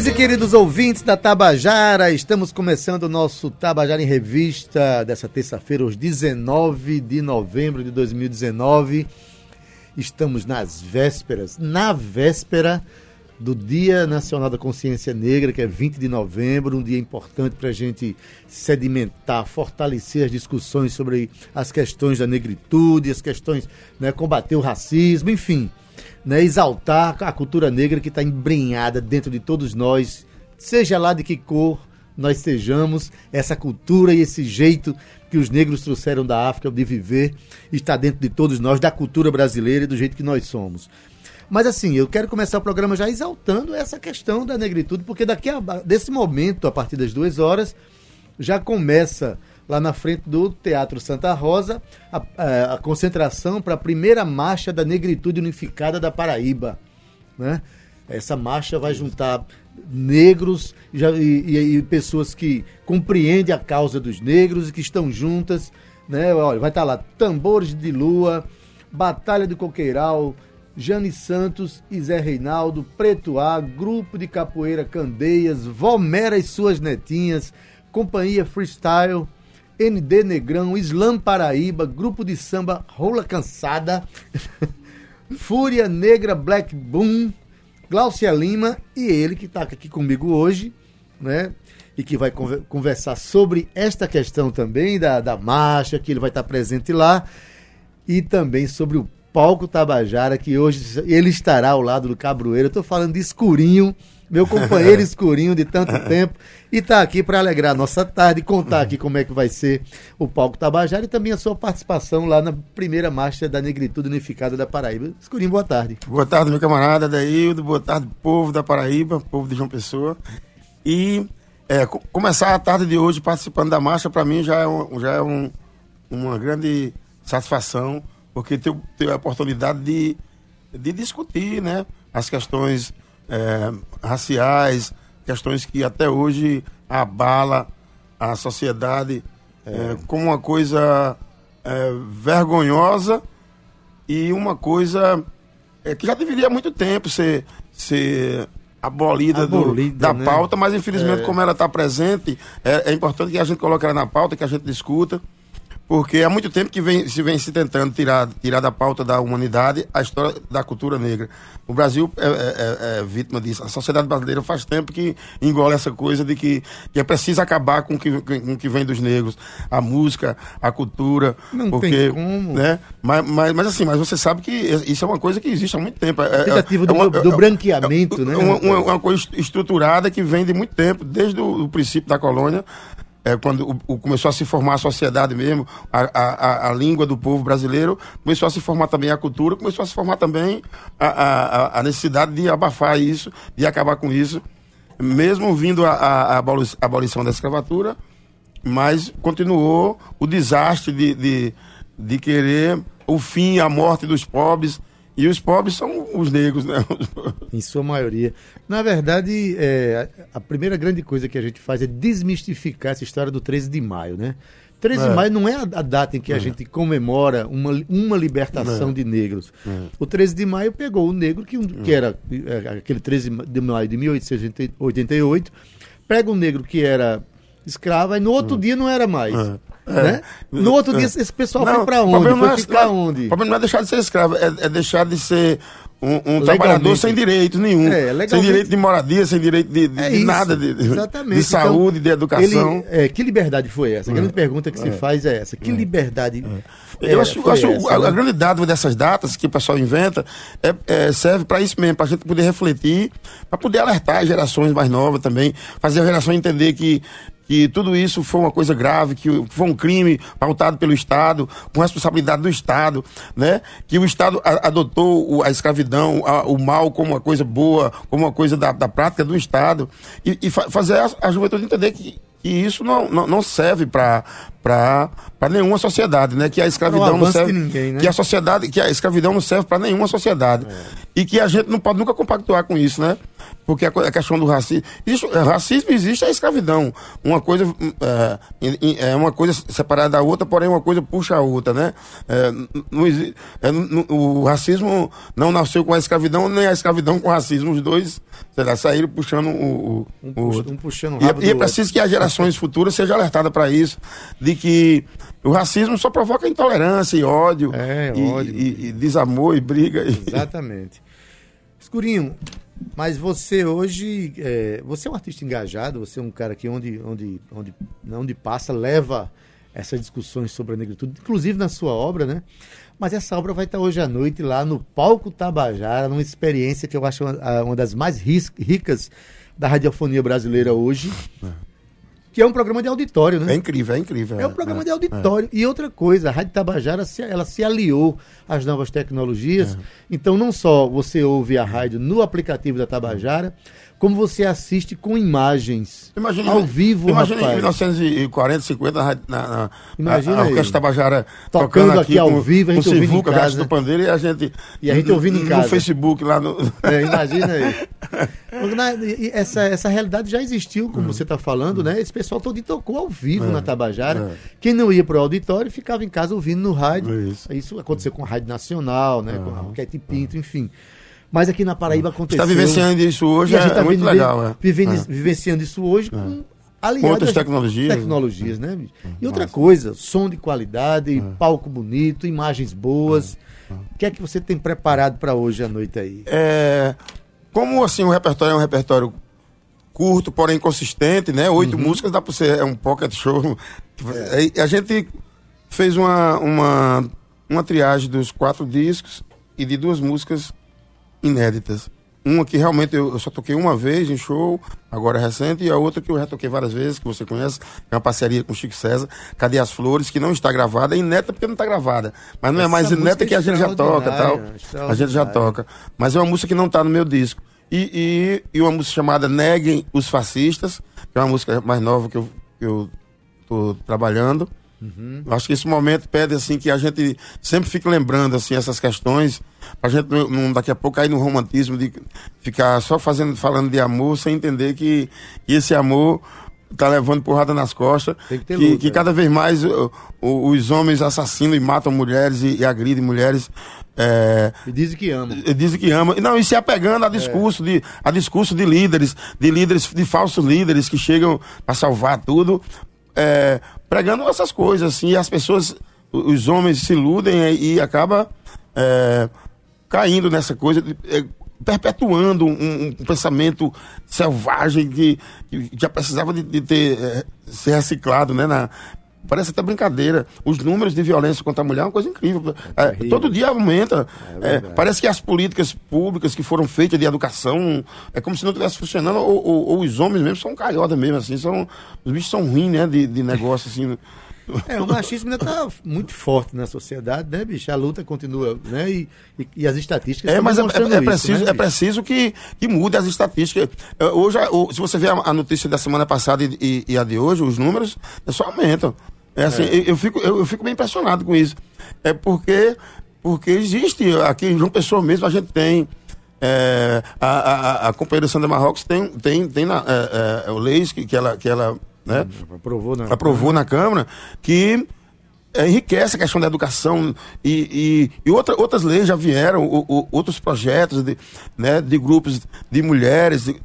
Queridos e queridos ouvintes da Tabajara, estamos começando o nosso Tabajara em Revista dessa terça-feira, os 19 de novembro de 2019. Estamos nas vésperas, na véspera do Dia Nacional da Consciência Negra, que é 20 de novembro, um dia importante para a gente sedimentar, fortalecer as discussões sobre as questões da negritude, as questões, né, combater o racismo, enfim né, exaltar a cultura negra que está embrenhada dentro de todos nós, seja lá de que cor nós sejamos, essa cultura e esse jeito que os negros trouxeram da África de viver está dentro de todos nós, da cultura brasileira e do jeito que nós somos. Mas assim, eu quero começar o programa já exaltando essa questão da negritude, porque daqui a, desse momento, a partir das duas horas, já começa lá na frente do Teatro Santa Rosa, a, a, a concentração para a primeira marcha da negritude unificada da Paraíba. Né? Essa marcha vai juntar negros já, e, e, e, pessoas que compreendem a causa dos negros e que estão juntas. Né? Olha, vai estar tá lá Tambores de Lua, Batalha do Coqueiral, Jane Santos e Zé Reinaldo, Preto A, Grupo de Capoeira Candeias, Valmera e suas netinhas, Companhia Freestyle, ND Negrão, Slam Paraíba, Grupo de Samba Rola Cansada, Fúria Negra Black Boom, Glaucia Lima e ele que está aqui comigo hoje, né? E que vai conversar sobre esta questão também da, da marcha, que ele vai estar presente lá, e também sobre o palco Tabajara, que hoje ele estará ao lado do Cabroeiro. Eu estou falando de escurinho, meu companheiro escurinho de tanto tempo, e está aqui para alegrar a nossa tarde, contar aqui como é que vai ser o palco Tabajara e também a sua participação lá na primeira marcha da Negritude Unificada da Paraíba. Escurinho, boa tarde. Boa tarde, meu camarada Daíldo, boa tarde, povo da Paraíba, povo de João Pessoa. E é, começar a tarde de hoje participando da marcha, para mim já é, um, já é um, uma grande satisfação, porque ter a oportunidade de, de discutir né, as questões é, raciais, questões que até hoje abala a sociedade é. Como uma coisa é, vergonhosa e uma coisa é, que já deveria há muito tempo ser, ser abolida, abolida do, da né? pauta, mas infelizmente, é. como ela está presente, é, é, importante que a gente coloque ela na pauta, que a gente discuta porque há muito tempo que vem, se vem se tentando tirar, tirar da pauta da humanidade a história da cultura negra. O Brasil é, é, é, é vítima disso. A sociedade brasileira faz tempo que engole essa coisa de que, que é preciso acabar com o que, com que vem dos negros. A música, a cultura. Não porque, tem como. Né? Mas, mas, mas assim, mas você sabe que isso é uma coisa que existe há muito tempo. É, a tentativa do, uma, do, branqueamento, né? Uma, uma, uma, coisa estruturada que vem de muito tempo, desde o princípio da colônia é, quando o, o, começou a se formar a sociedade mesmo, a, a, a, língua do povo brasileiro, começou a se formar também a cultura, começou a se formar também a, a, necessidade de abafar isso, de acabar com isso, mesmo vindo a abolição da escravatura, mas continuou o desastre de, de, de querer o fim, a morte dos pobres, e os pobres são os negros, né? Em sua maioria. Na verdade, é, a primeira grande coisa que a gente faz é desmistificar essa história do 13 de maio, né? 13 é. de maio não é a, data em que a é. gente comemora uma, uma libertação é. de negros. É. O 13 de maio pegou o negro, que, que era é, aquele 13 de maio de 1888, pega o negro que era escravo, e no outro dia não era mais. É. Né? No outro dia, esse pessoal não, foi para onde? Foi é, ficar onde? O problema não é deixar de ser escravo, é, é deixar de ser um, um trabalhador sem direitos nenhum. É, sem direito de moradia, sem direito de, de, é de nada, de, de então, saúde, então, de educação. Ele, é, que liberdade foi essa? A grande pergunta que se faz é essa. Que liberdade. Eu acho, eu acho essa, a, né? a, grande dádiva dessas datas que o pessoal inventa é, serve para isso mesmo, para a gente poder refletir, para poder alertar as gerações mais novas também, fazer a geração entender que que tudo isso foi uma coisa grave, que foi um crime pautado pelo Estado, com responsabilidade do Estado, né? Que o Estado adotou a escravidão, a, o mal como uma coisa boa, como uma coisa da, da prática do Estado, e, e fa fazer a, a juventude entender que que isso não, não, não serve para nenhuma sociedade, né? Que a escravidão não, serve. Ninguém, né? Que a sociedade, que a escravidão não serve para nenhuma sociedade. É. E que a gente não pode nunca compactuar com isso, né? Porque a, a questão do racismo. Existe, é, racismo existe a escravidão. Uma coisa é, é, uma coisa separada da outra, porém uma coisa puxa a outra, né? É, não, é, não, o racismo não nasceu com a escravidão, nem a escravidão com o racismo. Os dois sei lá, saíram puxando o, o, um, puxa, um puxando o E, e é preciso outro. que as gerações futuras sejam alertadas para isso, de que o racismo só provoca intolerância e ódio, é, e, ódio. E, e, desamor e briga. Exatamente. Escurinho, mas você hoje, é, você é um artista engajado, você é um cara que onde, onde, onde, onde passa, leva essas discussões sobre a negritude, inclusive na sua obra, né? Mas essa obra vai estar hoje à noite lá no Palco Tabajara, numa experiência que eu acho uma, uma das mais ricas da radiofonia brasileira hoje. É. Que é um programa de auditório, né? É incrível, é incrível. É um programa é, de auditório. É. E outra coisa, a Rádio Tabajara se, ela se aliou às novas tecnologias. É. Então, não só você ouve a rádio no aplicativo da Tabajara, como você assiste com imagens imagina, ao vivo, imagina rapaz. em 1940, 50, na, na, imagina a, a Orquestra Tabajara tocando, tocando aqui, aqui ao vivo, a gente ouvindo Sivuca, em casa. do pandeiro e a gente... E a gente ouvindo em casa. No Facebook, lá no... É, imagina aí. essa, essa realidade já existiu, como uhum. você está falando, né? Esse pessoal todo tocou ao vivo é, na Tabajara. É. Quem não ia para o auditório ficava em casa ouvindo no rádio. É isso. isso aconteceu com a Rádio Nacional, né? Com a Roquete Pinto, enfim. Mas aqui na Paraíba aconteceu. Está vivenciando isso hoje, é, tá muito legal. É. Vivendo, é. Vivenciando isso hoje com aliadas outras tecnologias. Tecnologias, né? E outra coisa, som de qualidade, palco bonito, imagens boas. O que é que você tem preparado para hoje à noite aí? É, como assim o repertório é um repertório curto, porém consistente, né? Oito uhum. músicas dá para ser é um pocket show. É. A gente fez uma, uma uma triagem dos quatro discos e de duas músicas inéditas. Uma que realmente eu, só toquei uma vez em show, agora é recente, e a outra que eu já toquei várias vezes, que você conhece, é uma parceria com o Chico César, Cadê as Flores, que não está gravada, é inédita porque não está gravada. Mas não é Essa é mais inédita que a gente já toca tal. A gente já toca. Mas é uma música que não está no meu disco. E, e, e, uma música chamada Neguem os Fascistas, que é uma música mais nova que eu, que eu tô trabalhando. Uhum. Acho que esse momento pede assim que a gente sempre fique lembrando assim essas questões, a gente não, daqui a pouco cair no romantismo de ficar só fazendo falando de amor sem entender que, que esse amor tá levando porrada nas costas, que, que, luta, que, cada vez mais o, o, os homens assassinam e matam mulheres e, e agridem mulheres. É, e dizem que amam. E dizem que amam. Não, e se apegando a é. discurso, é. de, a discurso de líderes, de líderes, de falsos líderes que chegam a salvar tudo, é, pregando essas coisas, assim, e as pessoas, os homens se iludem e, e acaba é, caindo nessa coisa, é, perpetuando um, um, pensamento selvagem que, que já precisava de, de ter é, ser reciclado, né, na, Parece até brincadeira. Os números de violência contra a mulher é uma coisa incrível. É, é todo dia aumenta. É, é parece que as políticas públicas que foram feitas de educação é como se não estivesse funcionando, ou, ou, ou, os homens mesmo são calhota mesmo, assim, são, os bichos são ruins, né, de, de negócio, assim. É, o machismo ainda está muito forte na sociedade, né, bicho? A luta continua, né? E, e, e as estatísticas É, mas é, é, é, preciso, isso, né, é preciso que, que mude as estatísticas. Hoje, se você ver a, notícia da semana passada e, e a de hoje, os números só aumentam. É assim, é. Eu, fico, eu, eu, fico bem impressionado com isso. É porque, porque existe, aqui em João Pessoa mesmo, a gente tem. É, a, a, a companheira Sandra Marrocos tem, tem, tem na, é, é, o leis que, que ela, que ela né, aprovou, na, aprovou na Câmara que enriquece a questão da educação e, e, e outra, outras leis já vieram, o, o, outros projetos de, né, de grupos de mulheres, de,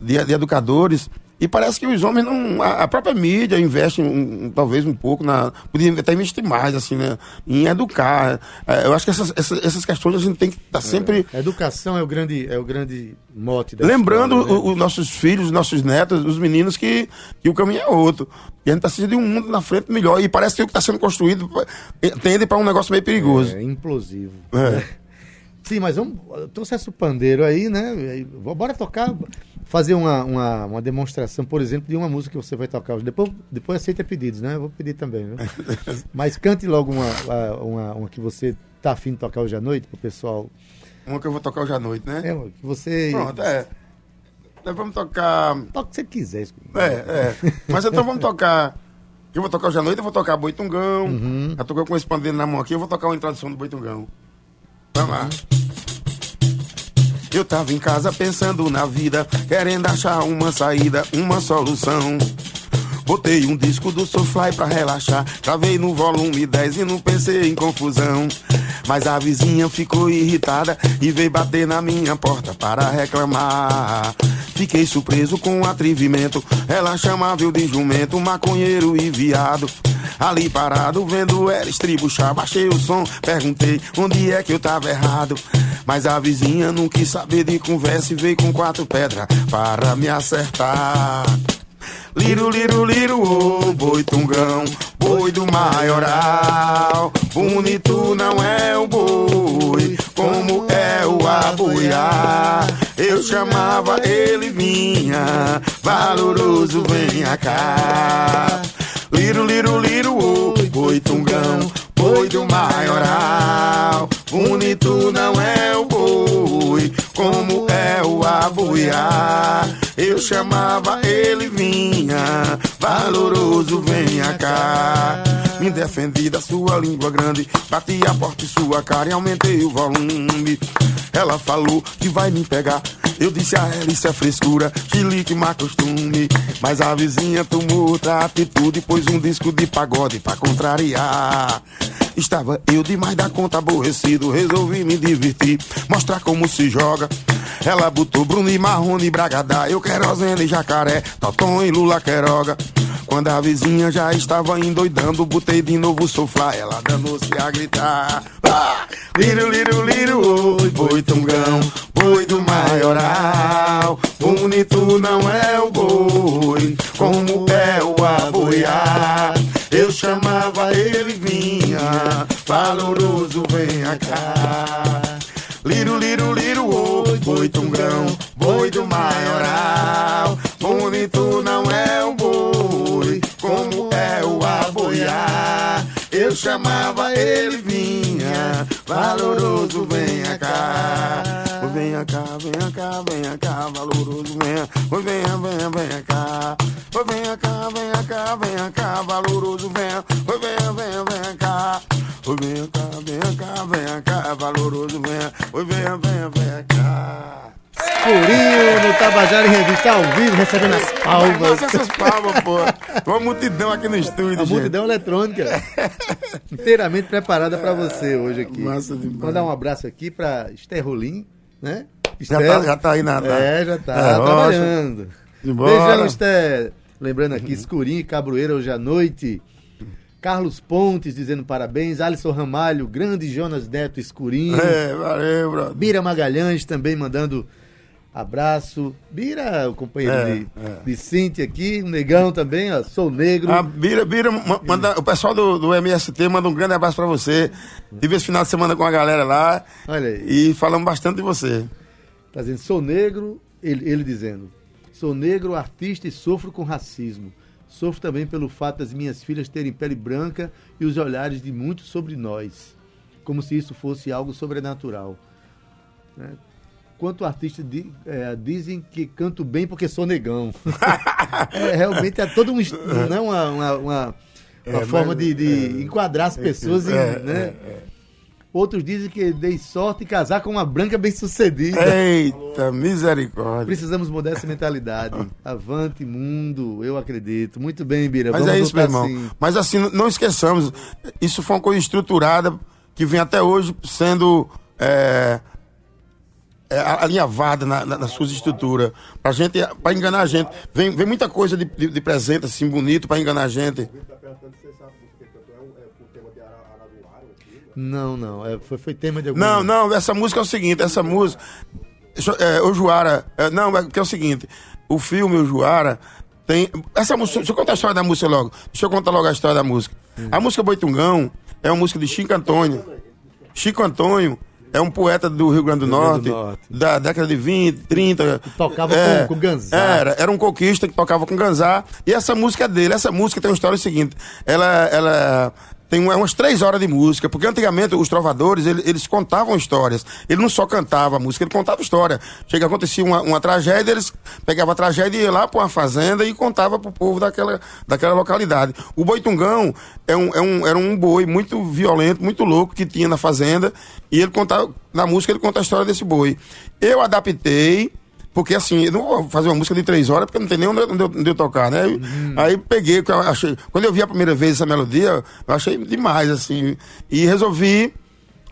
de, de educadores e parece que os homens não. A, própria mídia investe um, talvez um pouco na. Podia até investir mais, assim, né? Em educar. É, eu acho que essas, essas, essas, questões a gente tem que estar tá sempre. É, educação é o grande, é o grande mote da Lembrando né? os nossos filhos, os nossos netos, os meninos, que, que o caminho é outro. E a gente precisa de um mundo na frente melhor. E parece que o que está sendo construído tende para um negócio meio perigoso. É, implosivo. É. Sim, mas vamos. Trouxe o pandeiro aí, né? Bora tocar fazer uma, uma, uma, demonstração, por exemplo, de uma música que você vai tocar hoje. Depois, depois aceita pedidos, né? Eu vou pedir também. Viu? Mas cante logo uma, uma, uma que você tá afim de tocar hoje à noite pro pessoal. Uma que eu vou tocar hoje à noite, né? É, que você. Pronto, é. Nós vamos tocar. Toca o que você quiser. É, é. Mas então vamos tocar. Eu vou tocar hoje à noite, eu vou tocar Boitungão. Uhum. Já tocou com esse pandeiro na mão aqui, eu vou tocar uma introdução do Boitungão. Vamos lá. Eu tava em casa pensando na vida, querendo achar uma saída, uma solução. Botei um disco do Soulfly pra relaxar, travei no volume 10 e não pensei em confusão. Mas a vizinha ficou irritada e veio bater na minha porta para reclamar. Fiquei surpreso com o atrevimento, ela chamava eu de jumento, maconheiro e viado. Ali parado, vendo ela estribuchar, baixei o som, perguntei onde é que eu tava errado. Mas a vizinha não quis saber de conversa e veio com quatro pedras para me acertar. Liru, liru, liru, ô, boi tungão, boi do maioral. Bonito não é o boi, como é o aboiar. Eu chamava, ele vinha, valoroso, venha cá. Liru, liru, liru, ô, boi tungão, boi do maioral. Bonito não é o boi, como é o aboiar. Eu chamava, ele vinha, valoroso, venha cá. Me defendi da sua língua grande, bati a porta em sua cara e aumentei o volume. Ela falou que vai me pegar. Eu disse a ela, isso é frescura, chilique má costume. Mas a vizinha tomou outra atitude pôs um disco de pagode pra contrariar. Estava eu demais da conta aborrecido, resolvi me divertir, mostrar como se joga. Ela botou Bruno e Marrone, Bragadá, eu querosene e jacaré, Toton e Lula Queroga. Quando a vizinha já estava endoidando, botei de novo o sofá, ela danou-se a gritar. Liru, liru, liru, oi, boi tungão, boi do maioral. Bonito não é o boi, como é o aboiar. Eu chamava, ele vinha, valoroso, venha cá. Liru, liru, liru, oi, boi tungão, boi do maioral. Bonito não é o boi, como é o aboiar. Eu chamava, ele vinha, valoroso, venha cá. Venha cá, venha cá, venha cá, valoroso, venha. Venha, venha, venha cá. Venha cá, venha cá, venha cá, valoroso, venha. Venha, venha, venha cá. Venha cá, venha cá, venha cá, valoroso, venha. Venha, venha, venha cá. Escurinho no Tabajara em Revista ao vivo, recebendo as palmas. Nossa, essas palmas, pô. Uma multidão aqui no estúdio, A gente. multidão eletrônica inteiramente preparada para você hoje aqui. Massa demais. Mandar um abraço aqui para Esther Rolim, né? Já tá, Esther- já tá aí na. na- É, já tá É, trabalhando. Embora. Beijão, Esther. Lembrando aqui, Escurinho e Cabroeira hoje à noite. Carlos Pontes dizendo parabéns. Alisson Ramalho, grande Jonas Neto Escurinho. É, valeu, brother. Bira Magalhães também mandando abraço. Bira, o companheiro É, de, é. de Cintia aqui. Negão também, ó. Sou negro. A Bira, Bira, ma- manda, o pessoal do, do MST manda um grande abraço pra você. Tive esse final de semana com a galera lá Olha aí. e falamos bastante de você. Tá dizendo, sou negro, ele, ele dizendo, sou negro, artista e sofro com racismo. Sofro também pelo fato das minhas filhas terem pele branca e os olhares de muitos sobre nós, como se isso fosse algo sobrenatural. Né? Quanto artistas di- é, dizem que canto bem porque sou negão. é, realmente é todo um, est- né, uma, uma, uma- uma É, forma mas- de, de enquadrar as pessoas em, é, né? Outros dizem que dei sorte em casar com uma branca bem-sucedida. Eita, misericórdia. Precisamos mudar essa mentalidade. Avante, mundo, eu acredito. Muito bem, Bira. Mas vamos é isso, meu irmão. assim. Mas assim, não esqueçamos, isso foi uma coisa estruturada que vem até hoje sendo é, é, alinhavada na, na- nas suas estruturas. Pra gente, pra enganar a gente. Vem, vem muita coisa de, de, de presente, assim, bonito pra enganar a gente. Não, não. é, foi, foi tema de algum. Não, não, essa música é o seguinte, essa música. É, o Juara. é, não, é que é o seguinte, o filme, o Juara, tem. Essa música. Deixa eu contar a história da música logo. Deixa eu contar logo a história da música. A música Boitungão é uma música de Chico Antônio. Chico Antônio é um poeta do Rio Grande do, Rio Grande Norte, do Norte. da década de 20, 30. tocava É, com- com Ganzá. Era, era um coquista que tocava com Ganzá. E essa música é dele. Essa música tem uma história seguinte. Ela, ela tem umas três horas de música, porque antigamente os trovadores, eles, eles contavam histórias. Ele não só cantava música, ele contava história. Chega, acontecia uma, uma tragédia, eles pegavam a tragédia e iam lá para uma fazenda e contava para o povo daquela, daquela localidade. O boitungão é um, é um, era um boi muito violento, muito louco que tinha na fazenda, e ele contava, na música ele conta a história desse boi. Eu adaptei porque assim, eu não vou fazer uma música de três horas porque não tem nem onde, onde, eu, onde eu tocar, né? Uhum. Aí peguei, eu achei, quando eu vi a primeira vez essa melodia, eu achei demais, assim, e resolvi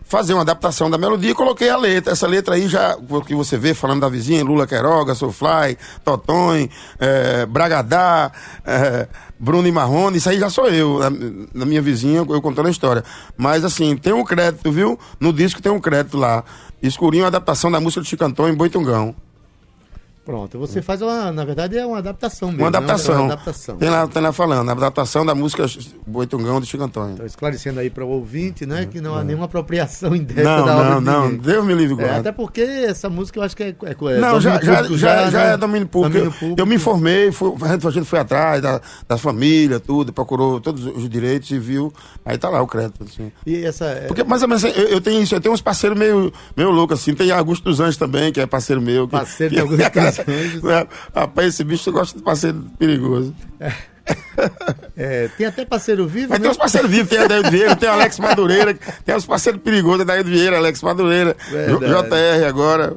fazer uma adaptação da melodia e coloquei a letra. Essa letra aí já, que você vê falando da vizinha, Lula Queiroga, Soulfly, Totonho, é, Bragadá, é, Bruno e Marrone, isso aí já sou eu, na, na, minha vizinha, eu contando a história. Mas assim, tem um crédito, viu? No disco tem um crédito lá. Escurinho, adaptação da música do Chicantão em Boitungão. Pronto, você faz uma, na verdade é uma adaptação mesmo. Uma adaptação. Né? Uma adaptação. Tem lá, tem lá falando, a adaptação da música Boitungão do Chico Antônio. Então, esclarecendo aí para o ouvinte, né, que não há nenhuma apropriação indébita não, da obra. Não, não, Deus me livre é, Até porque essa música eu acho que é, é, é Não, já, já, já, já, já, é domínio público. Domínio público. Eu, eu, me informei, fui, a gente foi atrás da, da família, tudo, procurou todos os direitos e viu. Aí tá lá o crédito. Assim. E essa. É- porque, mais ou menos, eu, eu tenho isso, eu tenho uns parceiros meio, meio loucos, assim. Tem Augusto dos Anjos também, que é parceiro meu. Que, parceiro de Augusto dos Anjos. Rapaz, esse bicho gosta de parceiro perigoso. É, tem até parceiro vivo. Mas né? tem os parceiros vivos, tem Adair Vieira, tem Alex Madureira, tem os parceiros perigosos, Adair Vieira, Alex Madureira, JR agora.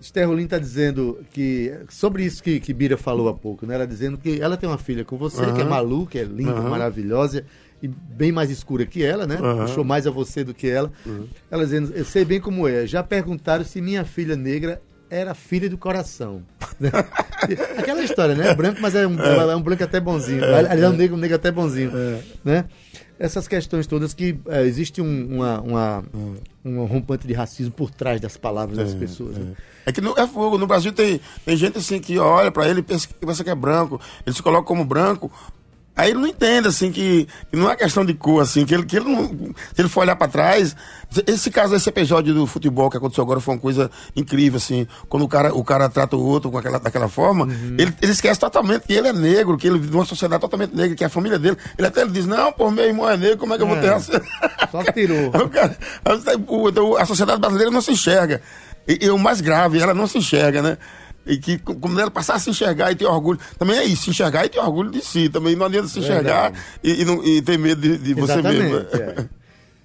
Esther Rolim está dizendo que. Sobre isso que, que Bira falou há pouco, né? Ela dizendo que ela tem uma filha com você, uhum. que é Malu, que é linda, uhum. maravilhosa e bem mais escura que ela, né? Uhum. Puxou mais a você do que ela. Ela dizendo, eu sei bem como é. Já perguntaram se minha filha negra era filha do coração. Aquela história, né? Branco, mas é um, é. é um branco até bonzinho. É, é um negro, um negro até bonzinho. É. Né? Essas questões todas que é, existe um, uma, uma, um rompante de racismo por trás das palavras das é, pessoas. Né? É que no, é fogo. No Brasil tem, tem gente assim que olha para ele e pensa que, pensa que é branco. Ele se coloca como branco Aí ele não entende, assim, que, que, não é questão de cor, assim, que ele, que ele não. Se ele for olhar para trás. Esse caso, esse episódio do futebol que aconteceu agora foi uma coisa incrível, assim. Quando o cara, o cara trata o outro com aquela, daquela forma, uhum. ele, ele esquece totalmente que ele é negro, que ele vive numa sociedade totalmente negra, que é a família dele. Ele até ele diz, não, pô, meu irmão é negro, como é que eu vou ter é. Só tirou. cara, a sociedade brasileira não se enxerga. E, e o mais grave, ela não se enxerga, né? E que como ela passar a se enxergar e ter orgulho. Também é isso, se enxergar e ter orgulho de si. Também não adianta se enxergar e, e, não, e, ter medo de, de você mesmo. É.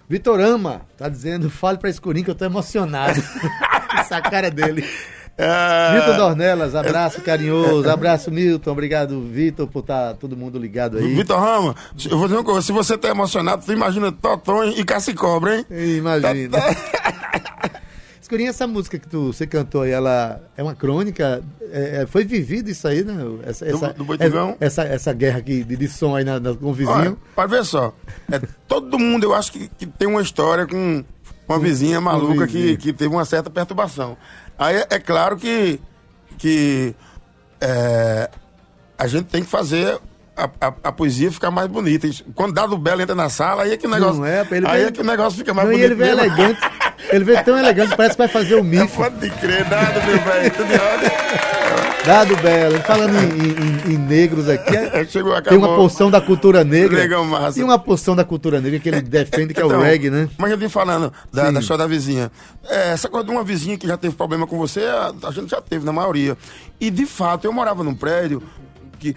Vitorama tá dizendo, fale pra Escurinho que eu tô emocionado. Essa cara dele. É... Milton Dornelas, abraço carinhoso, abraço Milton, obrigado Vitor por estar tá todo mundo ligado aí. Vitor Rama, eu vou dizer uma coisa, se você tá emocionado, você imagina Toton e Cobra, hein? Imagina. Tá, tá... Escurinha, essa música que tu, você cantou aí, ela é uma crônica? É, é foi vivido isso aí, né? Essa, essa, do, do essa, essa guerra aqui de, de som aí na, na, com o vizinho. Olha, pode ver só. É, todo mundo, eu acho que, que tem uma história com uma vizinha maluca que, que teve uma certa perturbação. Aí é, é claro que, que é, a gente tem que fazer a, a, a, poesia ficar mais bonita. Quando Dado Belo entra na sala, aí é que o negócio, é, aí vem, é que o negócio fica mais não, bonito. E ele vem elegante. Ele veio tão elegante, parece que vai fazer o MIF. Pode crer, nada, meu velho, tudo Dado Belo, falando em, em, em negros aqui, é, Chegou, tem uma porção da cultura negra. Massa. Tem uma porção da cultura negra que ele defende, que então, é o então, reggae, né? Mas eu vim falando da, da história da vizinha. É, essa coisa de uma vizinha que já teve problema com você, a, a gente já teve, na maioria. E, de fato, eu morava num prédio que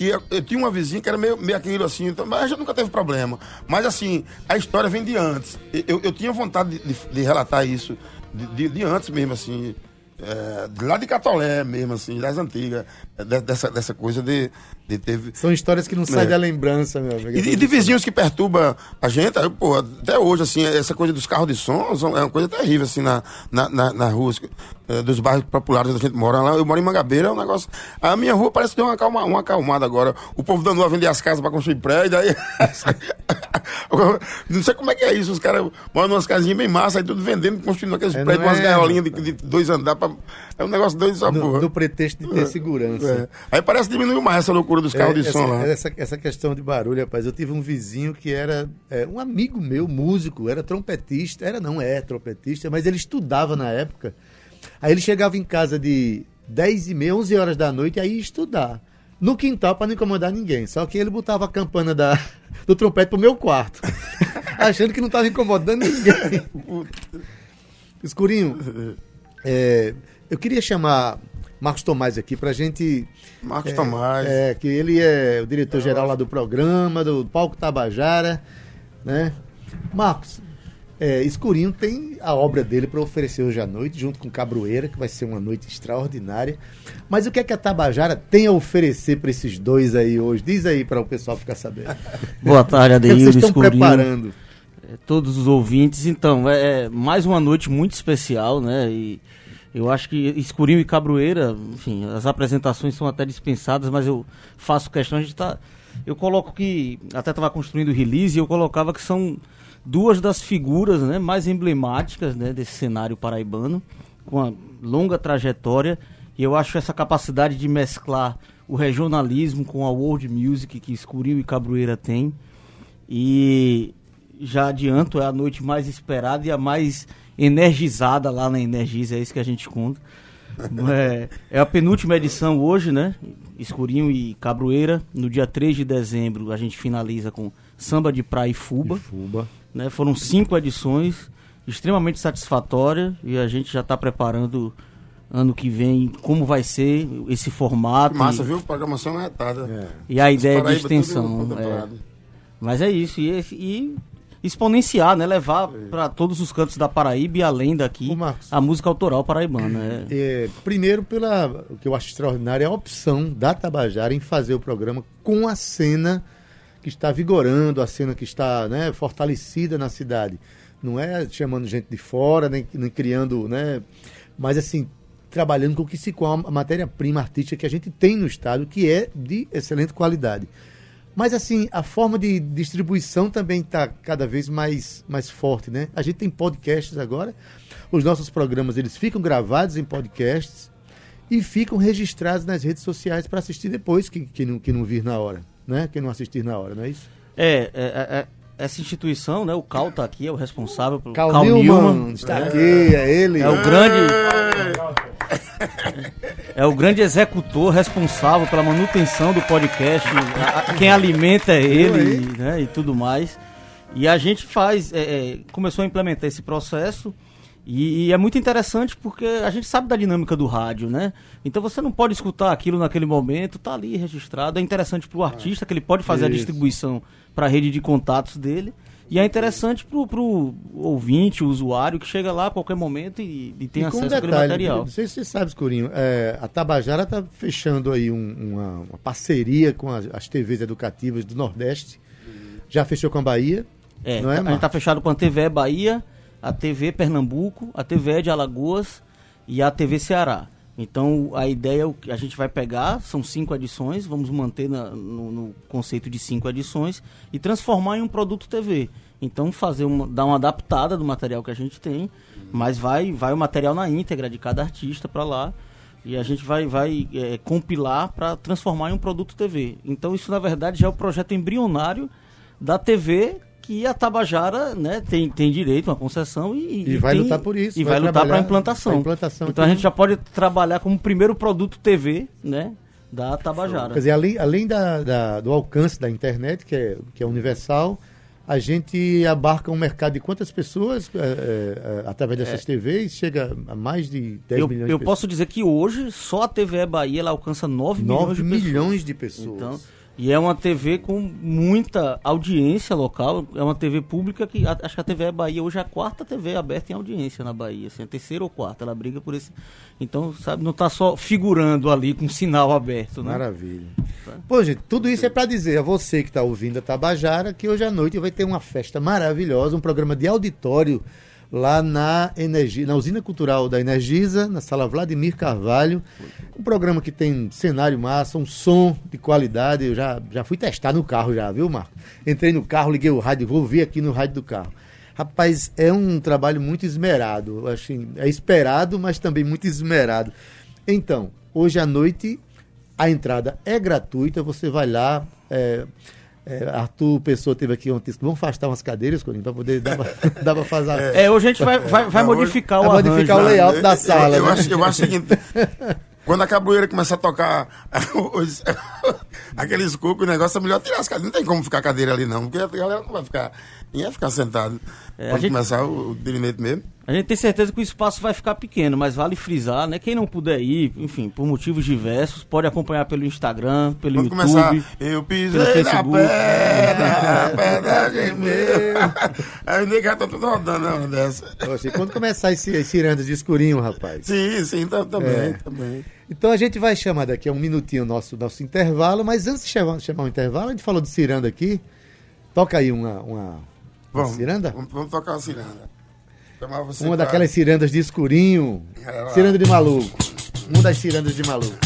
que eu, tinha uma vizinha que era meio, meio aquilo assim, então, mas a nunca teve problema. Mas assim, a história vem de antes. Eu, eu tinha vontade de, de, relatar isso de, de, de, antes mesmo, assim. É, lá de Catolé mesmo, assim, das antigas, de, dessa, dessa coisa de, ter. São histórias que não saem é. da lembrança, meu amigo. E, de vizinhos que perturba a gente, pô, até hoje, assim, essa coisa dos carros de som é uma coisa terrível, assim, na, na, na, na rua, é, dos bairros populares onde a gente mora lá. Eu moro em Mangabeira, é um negócio. A minha rua parece que deu uma, calma, uma acalmada agora. O povo dando a vender as casas para construir prédio, aí. não sei como é que é isso, os caras moram umas casinhas bem massa, aí tudo vendendo, construindo aqueles é, prédios, umas é, gaiolinhas de, de, dois andares. Pra... É um negócio doido essa porra. Do pretexto de ter segurança. É. Aí parece que diminuiu mais essa loucura dos carros é, de essa, som lá. Essa, essa questão de barulho, rapaz. Eu tive um vizinho que era é, um amigo meu, músico, era trompetista. Era, não é trompetista, mas ele estudava na época. Aí ele chegava em casa de 10 e meia, 11 horas da noite aí ia estudar. no quintal para não incomodar ninguém. Só que ele botava a campana da, do trompete pro meu quarto, achando que não estava incomodando ninguém. Escurinho, é, eu queria chamar Marcos Tomás aqui para a gente. Marcos é, Tomás. É, que ele é o diretor-geral lá do programa, do Palco Tabajara, né? Marcos, é, Escurinho tem a obra dele para oferecer hoje à noite, junto com Cabroeira, que vai ser uma noite extraordinária. Mas o que é que a Tabajara tem a oferecer para esses dois aí hoje? Diz aí para o pessoal ficar sabendo. Boa tarde, que Adeildo, vocês estão Escurinho, preparando? eh, todos os ouvintes. Então, é é mais uma noite muito especial, né? E eu acho que Escurinho e Cabroeira, enfim, as apresentações são até dispensadas, mas eu faço questão, a gente tá... Eu coloco que, até estava construindo o release, e eu colocava que são duas das figuras né, mais emblemáticas né, desse cenário paraibano, com uma longa trajetória, e eu acho essa capacidade de mesclar o regionalismo com a world music que Escurinho e Cabroeira têm, e já adianto, é a noite mais esperada e a mais energizada lá na Energisa, é isso que a gente conta. É, é a penúltima edição hoje, né? Escurinho e Cabroeira. No dia 3 de dezembro a gente finaliza com Samba de Praia e Fuba. Fuba. Né? Foram cinco edições, extremamente satisfatória e a gente já está preparando ano que vem como vai ser esse formato. Massa, e- viu? Programação retada. É. E a ideia de Paraíba, tudo extensão. é. Mas é isso. E, e exponenciar, né? Levar para todos os cantos da Paraíba e além daqui Marcos. a música autoral paraibana. É. É, primeiro, pela, o que eu acho extraordinário é a opção da Tabajara em fazer o programa com a cena que está vigorando, a cena que está né, fortalecida na cidade. Não é chamando gente de fora, nem, nem criando, né? Mas assim, trabalhando com o que se com a matéria-prima artística que a gente tem no estado, que é de excelente qualidade. Mas assim, a forma de distribuição também está cada vez mais, mais forte, né? A gente tem podcasts agora. Os nossos programas eles ficam gravados em podcasts e ficam registrados nas redes sociais para assistir depois, que, que, não, que não vir na hora, né? Quem não assistir na hora, não é isso? É, é, é, é, essa instituição, né? O Cal está aqui, é o responsável pelo Carl, Newman, está aqui, é ele. É o grande. É o grande executor responsável pela manutenção do podcast. A- a- Quem alimenta é ele né, e tudo mais. E a gente faz, é, é, começou a implementar esse processo. E, e é muito interessante porque a gente sabe da dinâmica do rádio, né? Então você não pode escutar aquilo naquele momento, tá ali registrado. É interessante para o artista que ele pode fazer a Isso. distribuição para a rede de contatos dele. E é interessante pro, pro ouvinte, o usuário, que chega lá a qualquer momento e, e tem e com um acesso àquele detalhe, material. não sei se você sabe, Escurinho, é, a Tabajara está fechando aí um- uma, uma parceria com as, as TVs educativas do Nordeste. Já fechou com a Bahia, É, não é, a gente Marcos? tá fechado com a TVE Bahia, a TV Pernambuco, a TVE de Alagoas e a TV Ceará. Então a ideia é que a gente vai pegar, são cinco edições, vamos manter na- no, no conceito de cinco edições e transformar em um produto TV. Então fazer uma, dar uma adaptada do material que a gente tem, mas vai, vai o material na íntegra de cada artista para lá e a gente vai, vai é, compilar para transformar em um produto TV. Então isso na verdade já é o projeto embrionário da TV que a Tabajara né, tem, tem direito, uma concessão e, E vai tem- lutar por isso, E vai vai, lutar para a implantação. implantação então a aqui gente no- já pode trabalhar como primeiro produto TV né, da Tabajara. Quer dizer, além, além da, da- do alcance da internet, que é, que é universal, a gente abarca um mercado de quantas pessoas é, é, é, através dessas TVs? Chega a mais de 10 eu milhões eu de posso dizer que hoje só a TVE Bahia ela alcança 9, pessoas. 9 milhões de pessoas. milhões de pessoas. Então, e é uma TV com muita audiência local. É uma TV pública que a- acho que a TV Bahia hoje é a quarta TV aberta em audiência na Bahia, assim, a terceira ou quarta. Ela briga por esse. Então, sabe, não está só figurando ali com sinal aberto, né? Maravilha. Pô, gente, tudo isso é para dizer a você que está ouvindo a Tabajara que hoje à noite vai ter uma festa maravilhosa, um programa de auditório lá na Energia, na usina cultural da Energisa, na sala Vladimir Carvalho. Um programa que tem cenário massa, um som de qualidade. Eu já, já fui testar no carro já, viu, Marco? Entrei no carro, liguei o rádio, vou ouvir aqui no rádio do carro. Rapaz, é um trabalho muito esmerado. Assim, é esperado, mas também muito esmerado. Então, hoje à noite a entrada é gratuita, você vai lá. é, é, Arthur Pessoa teve aqui ontem, vamos afastar umas cadeiras, Corinho, para poder dar pra fazer. É, hoje a gente vai, vai, vai Não, hoje- modificar vai o arranjo. modificar o né? layout da sala. Eu, eu né? acho, eu acho o seguinte: quando a capoeira começar a tocar os, aqueles cocos, o negócio é melhor tirar as cadeiras. Não tem como ficar a cadeira ali, não, porque a galera não vai ficar. Ninguém vai ficar sentado. É, Pode gente- começar o, o mesmo. A gente tem certeza que o espaço vai ficar pequeno, mas vale frisar, né? Quem não puder ir, enfim, por motivos diversos, pode acompanhar pelo Instagram, pelo Quando YouTube. começar, eu pisei na Facebook. pedra, a pedra gemeu. Aí já estão tudo rodando na hora dessa. Poxa, e quando começar esse, esse de escurinho, rapaz? Sim, sim, tá- também, É. também. Então a gente vai chamar daqui a um minutinho o nosso, nosso intervalo, mas antes de chamar, chamar o intervalo, a gente falou de ciranda aqui. Toca aí uma, uma, uma Vamos, ciranda? Vamos, vamos tocar uma ciranda. Chamar você Uma pra- daquelas cirandas de escurinho. Lá. Ciranda de maluco. Uma das cirandas de maluco.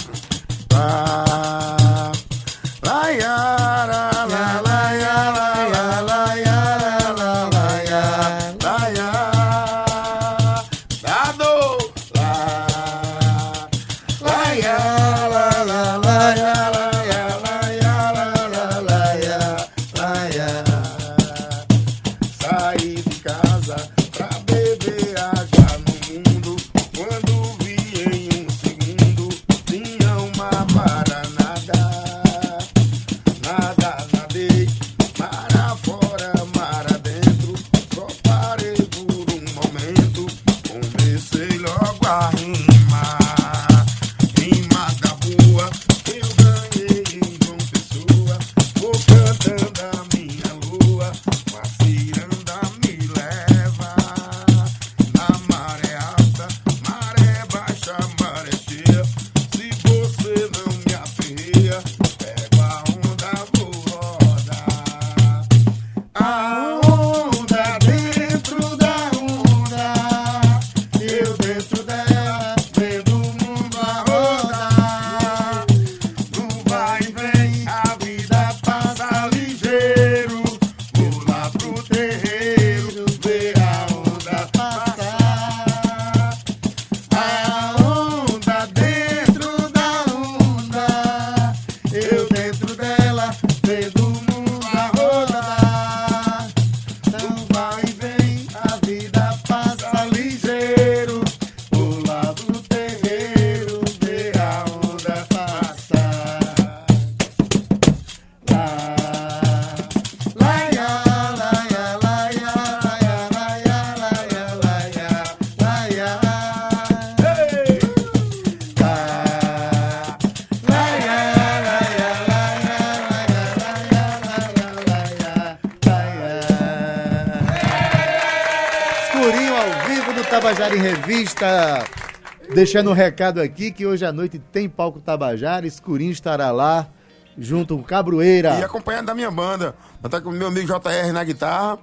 Deixando um recado aqui que hoje à noite tem palco Tabajara. Escurinho estará lá, junto com Cabroeira. E acompanhando da minha banda. Tô com meu amigo JR na guitarra,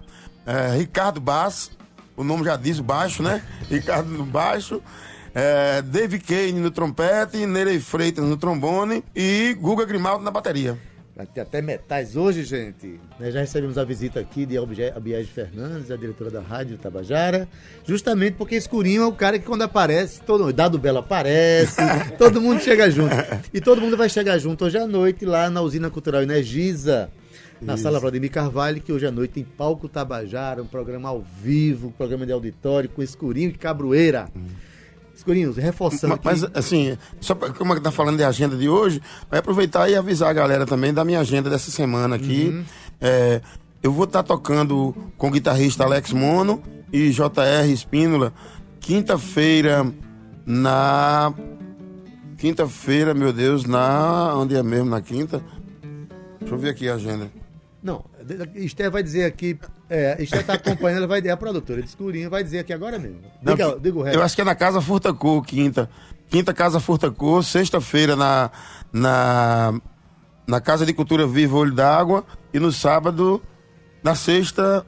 é, Ricardo Bass, o nome já diz o baixo, né? Ricardo no baixo, é, Dave Kane no trompete, Nerei Freitas no trombone e Guga Grimaldo na bateria. Ter até metais hoje, gente. Nós já recebemos a visita aqui de Albiege- Fernandes, a diretora da Rádio Tabajara, justamente porque Escurinho é o cara que quando aparece, todo Dado Belo aparece, todo mundo chega junto. E todo mundo vai chegar junto hoje à noite lá na Usina Cultural Energisa, na Sala Vladimir Carvalho, que hoje à noite tem Palco Tabajara, um programa ao vivo, um programa de auditório com Escurinho e Cabroeira. Escurinho, reforçando Ma- Mas, aqui. assim, só pra, como é que tá falando de agenda de hoje, vai aproveitar e avisar a galera também da minha agenda dessa semana aqui. É, eu vou estar tocando com o guitarrista Alex Mono e JR Espínola, quinta-feira na. Quinta-feira, meu Deus, na. Onde é mesmo? Na quinta? Deixa eu ver aqui a agenda. Não, Esté vai dizer aqui, é, Esté tá acompanhando, ela vai, é a produtora de Escurinho, vai dizer aqui agora mesmo. Não, Diga, diga o eu resto. acho que é na Casa Furtacô, quinta. Quinta Casa Furtacô, sexta-feira na, na, na Casa de Cultura Viva Olho d'Água e no sábado, na sexta,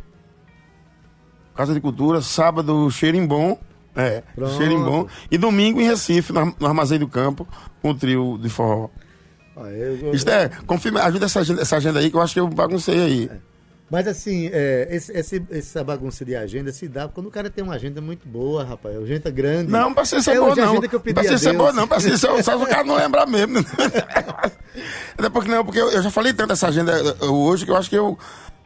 Casa de Cultura, sábado Xerimbom, é, Pronto. Xerimbom, e domingo em Recife, no, no Armazém do Campo, com o trio de forró. Ó, eu- eu- é, confirma, ajuda essa agenda, essa agenda aí que eu acho que eu baguncei aí. Mas assim, é, esse, esse- essa bagunça de agenda se dá quando o cara tem uma agenda muito boa, rapaz. Agenda grande. Não, precisa ser é boa, não. agenda que eu Não pedi precisa a ser Deus. boa, não. Precisa ser, só o cara não lembrar mesmo. Até porque não, porque eu, eu já falei tanto essa agenda eh, hoje que eu acho que eu.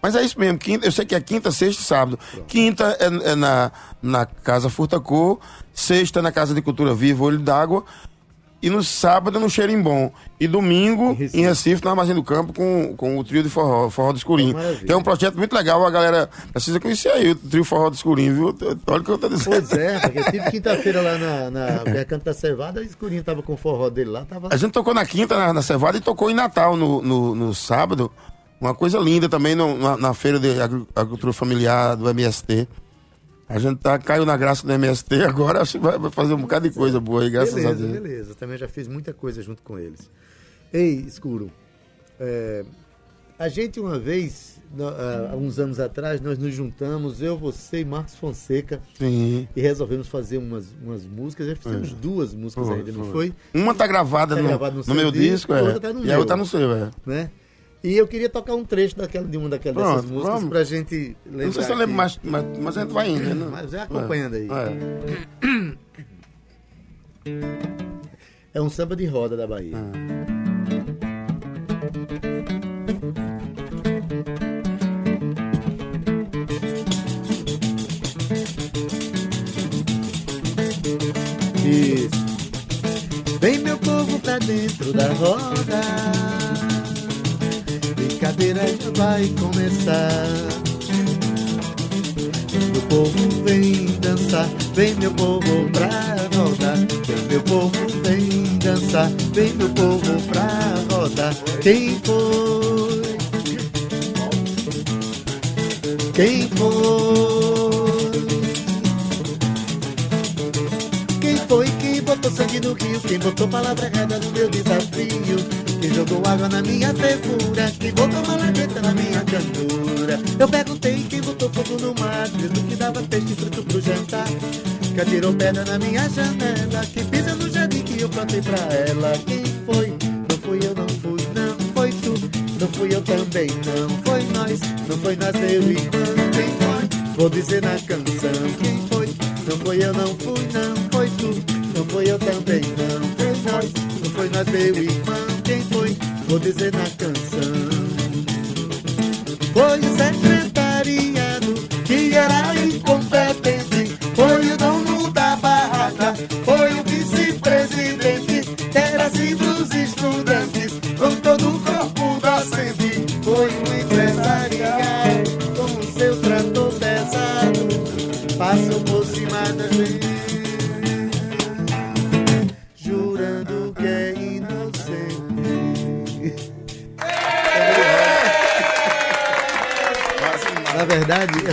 Mas é isso mesmo. Quinta, eu sei que é quinta, sexta e sábado. Quinta é, é na, na Casa Furtacô, sexta na Casa de Cultura Viva, Olho d'Água. E no sábado no Xerimbom. E domingo Em Recife. em Recife, na Armazém do Campo, com, com o trio de forró, Forró do Escurinho. Que é um projeto muito legal, a galera precisa conhecer aí o trio Forró do Escurinho, viu? Olha o que eu tô dizendo. Pois é, porque eu tive quinta-feira lá na, na Recanto da Servada, o escurinho tava com o forró dele lá, tava. A gente tocou na quinta, na, na Cevada, e tocou em Natal no, no, no sábado. Uma coisa linda também no- na, na feira de agri- agricultura familiar do MST. A gente tá, caiu na graça do MST, agora acho que vai, fazer um bocado de coisa boa aí, graças beleza, a Deus. beleza. Também já fiz muita coisa junto com eles. Ei, Escuro, é, a gente uma vez, há uns anos atrás, nós nos juntamos, eu, você e Marcos Fonseca, Sim. e resolvemos fazer umas, umas músicas. Já fizemos duas músicas É. Foi, ainda, não foi. foi? Uma tá gravada, Tá no, gravada no no seu meu disco, disco, a é. tá no e a meu. outra tá no seu, é. Né? E eu queria tocar um trecho daquela, de uma daquelas dessas Pronto, músicas vamos. pra gente lembrar. Não sei se eu lembro mais, mas, mas a gente vai indo, né? Mas vai acompanhando aí. É. É um samba de roda da Bahia. Isso. Vem meu povo pra dentro da roda. Brincadeira vai começar. Meu povo vem dançar, vem meu povo pra rodar. Vem meu povo vem dançar, vem meu povo pra rodar. Quem foi? Quem foi? Quem foi que botou sangue no rio? Quem botou palavra errada no meu desafio? Quem jogou água na minha fervura? Quem botou malagueta na minha cantora? Eu perguntei quem botou fogo no mar, dizendo que dava peixe frito pro jantar. Que atirou pedra na minha janela, que pisa no jardim que eu plantei pra ela. Quem foi? Não fui eu, não fui, não foi tu. Não fui eu também, não foi nós. Não foi nós, meu irmão. Quem foi? Vou dizer na canção. Quem foi? Não foi eu, não fui, não foi tu. Não foi eu também, não foi nós. Não foi nós, meu irmão. Quem foi? Vou dizer na canção. Foi o secretariado que era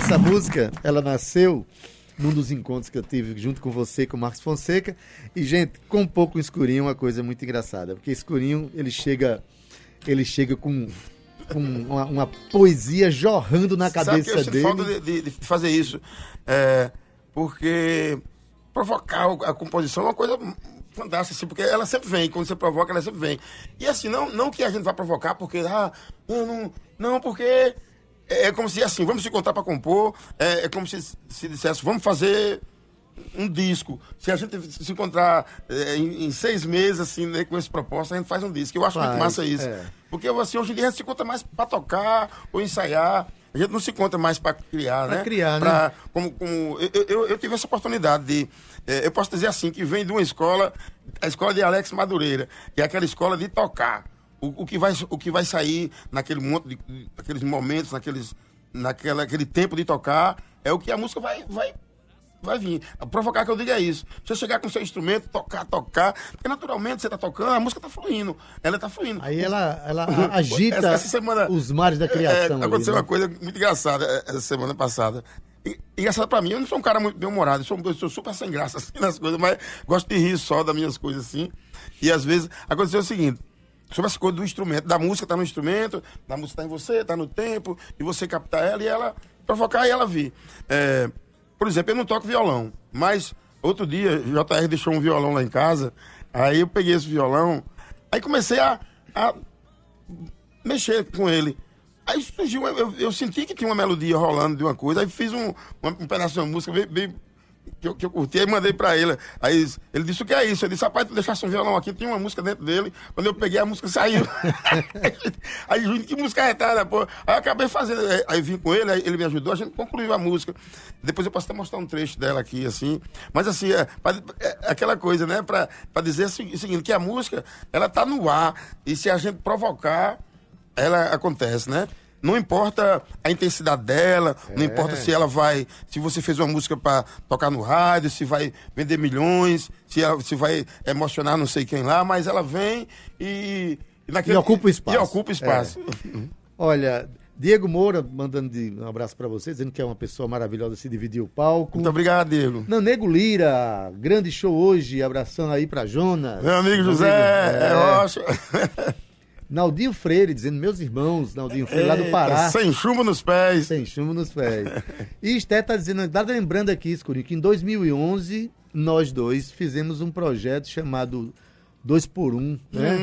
essa música, ela nasceu num dos encontros que eu tive junto com você com o Marcos Fonseca. E, gente, com pouco escurinho é uma coisa muito engraçada. Porque escurinho, ele chega, ele chega com, uma, uma poesia jorrando na Sabe que cabeça eu dele. falta de, de- de fazer isso. É, porque provocar a composição é uma coisa fantástica, assim, porque ela sempre vem. Quando você provoca, ela sempre vem. E assim, não, não que a gente vá provocar porque, ah, não, não porque é como se assim, vamos se encontrar para compor, é, é como se se dissesse, vamos fazer um disco. Se a gente se encontrar é, em, em seis meses, assim, né, com esse propósito, a gente faz um disco. Eu acho muito massa isso. é. Porque assim, hoje em dia a gente se encontra mais para tocar ou ensaiar. A gente não se encontra mais para criar, Pra né? criar, né? Pra- Como, como, eu, eu, eu tive essa oportunidade de. eh, eu posso dizer assim, que vem de uma escola, a escola de Alex Madureira, que é aquela escola de tocar. O, o que, vai, o que vai sair naquele monte de, naqueles momentos, naqueles, naquela, aquele tempo de tocar, é o que a música vai, vai, vai vir. Provocar que eu diga é isso. Você chegar com seu instrumento, tocar, tocar, porque naturalmente você está tocando, a música está fluindo. Ela está fluindo. Aí ela, ela agita Essa- essa semana- os mares da É, criação. ali, aconteceu né? uma coisa muito engraçada é, essa semana passada. E- Engraçado pra mim, eu não sou um cara muito bem-humorado, eu sou, eu sou super sem graça assim nas coisas, mas gosto de rir só das minhas coisas assim. E às vezes aconteceu o seguinte. Sobre essa coisa do instrumento, da música tá no instrumento, da música tá em você, tá no tempo, e você captar ela e ela provocar e ela vir. É, por exemplo, eu não toco violão, mas outro dia, JR deixou um violão lá em casa, aí eu peguei esse violão, aí comecei a- a mexer com ele. Aí surgiu, eu, eu senti que tinha uma melodia rolando de uma coisa, aí fiz um, um pedaço de uma música bem, que eu, que eu curti, aí mandei pra ele. Aí ele disse, o que é isso? Eu disse, rapaz, tu deixasse um violão aqui, tinha uma música dentro dele. Quando eu peguei, a música saiu. aí, Júnior, que música retada, pô. Aí eu acabei fazendo, aí, vim com ele, aí ele me ajudou, a gente concluiu a música. Depois eu posso até mostrar um trecho dela aqui, assim. Mas assim, é, pra- é aquela coisa, né, pra, pra dizer o segui- o seguinte, que a música, ela tá no ar, e se a gente provocar, ela acontece, né? Não importa a intensidade dela, não importa se ela vai, se você fez uma música para tocar no rádio, se vai vender milhões, se ela, se vai emocionar não sei quem lá, mas ela vem e e naquele- E ocupa o espaço. E ocupa o espaço. Olha, Diego Moura mandando de- um abraço pra você, dizendo que é uma pessoa maravilhosa, se dividiu o palco. Muito obrigado, Diego. Nanego Lira, grande show hoje, abração aí pra Jonas. Meu amigo José, é. é, Rocha. Naldinho Freire, dizendo meus irmãos, Naldinho Freire lá do Eita, Pará. Sem chumbo nos pés. Sem chumbo nos pés. E Esté tá dizendo, tá lembrando aqui, Escurinho, que em 2011 nós dois fizemos um projeto chamado Dois por Um, né?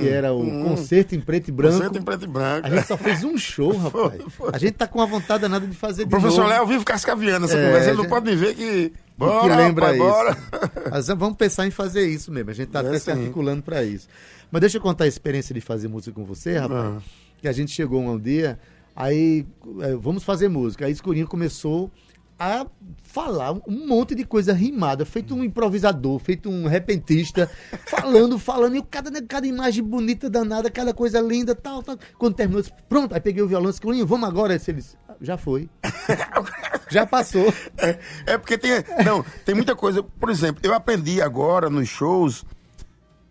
que era o concerto em preto e branco. Concerto em preto e branco. A gente só fez um show, rapaz. A gente tá com a vontade danada de fazer O de professor. Léo vive cascaviando essa É, conversa, ele não gente- pode me ver que. Bora, que lembra rapaz, isso. bora. Mas vamos pensar em fazer isso mesmo. A gente tá É até se sim. articulando para isso. Mas deixa eu contar a experiência de fazer música com você, rapaz. Ah. Que a gente chegou um dia, aí é, vamos fazer música. Aí Escurinho começou a falar um monte de coisa rimada, feito um improvisador, feito um repentista, falando, falando, e cada, cada imagem bonita, danada, cada coisa linda, tal, tal. Quando terminou, eu disse, pronto, aí peguei o violão, Escurinho, vamos agora. Aí ele disse, "Ah, já foi. já passou. É, é porque tem. Não, tem muita coisa. Por exemplo, eu aprendi agora nos shows.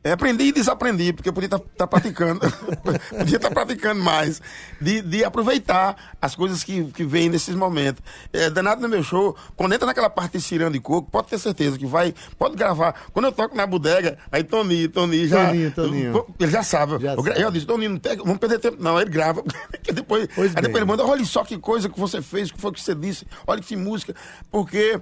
É, aprendi e desaprendi, porque eu podia estar praticando. podia estar praticando mais. De, de aproveitar as coisas que, que vêm nesses momentos. É, danado no meu show, quando entra naquela parte de ciranda de coco, pode ter certeza que vai. Pode gravar. Quando eu toco na bodega, aí Toninho, Toninho já. Toninho, Toninho. Ele já sabe. Já eu, sabe. eu disse, Toninho, não tem- vamos perder tempo. Não, ele grava. que depois, Pois aí bem. depois ele manda, olha só que coisa que você fez, o que foi que você disse, olha que música. Porque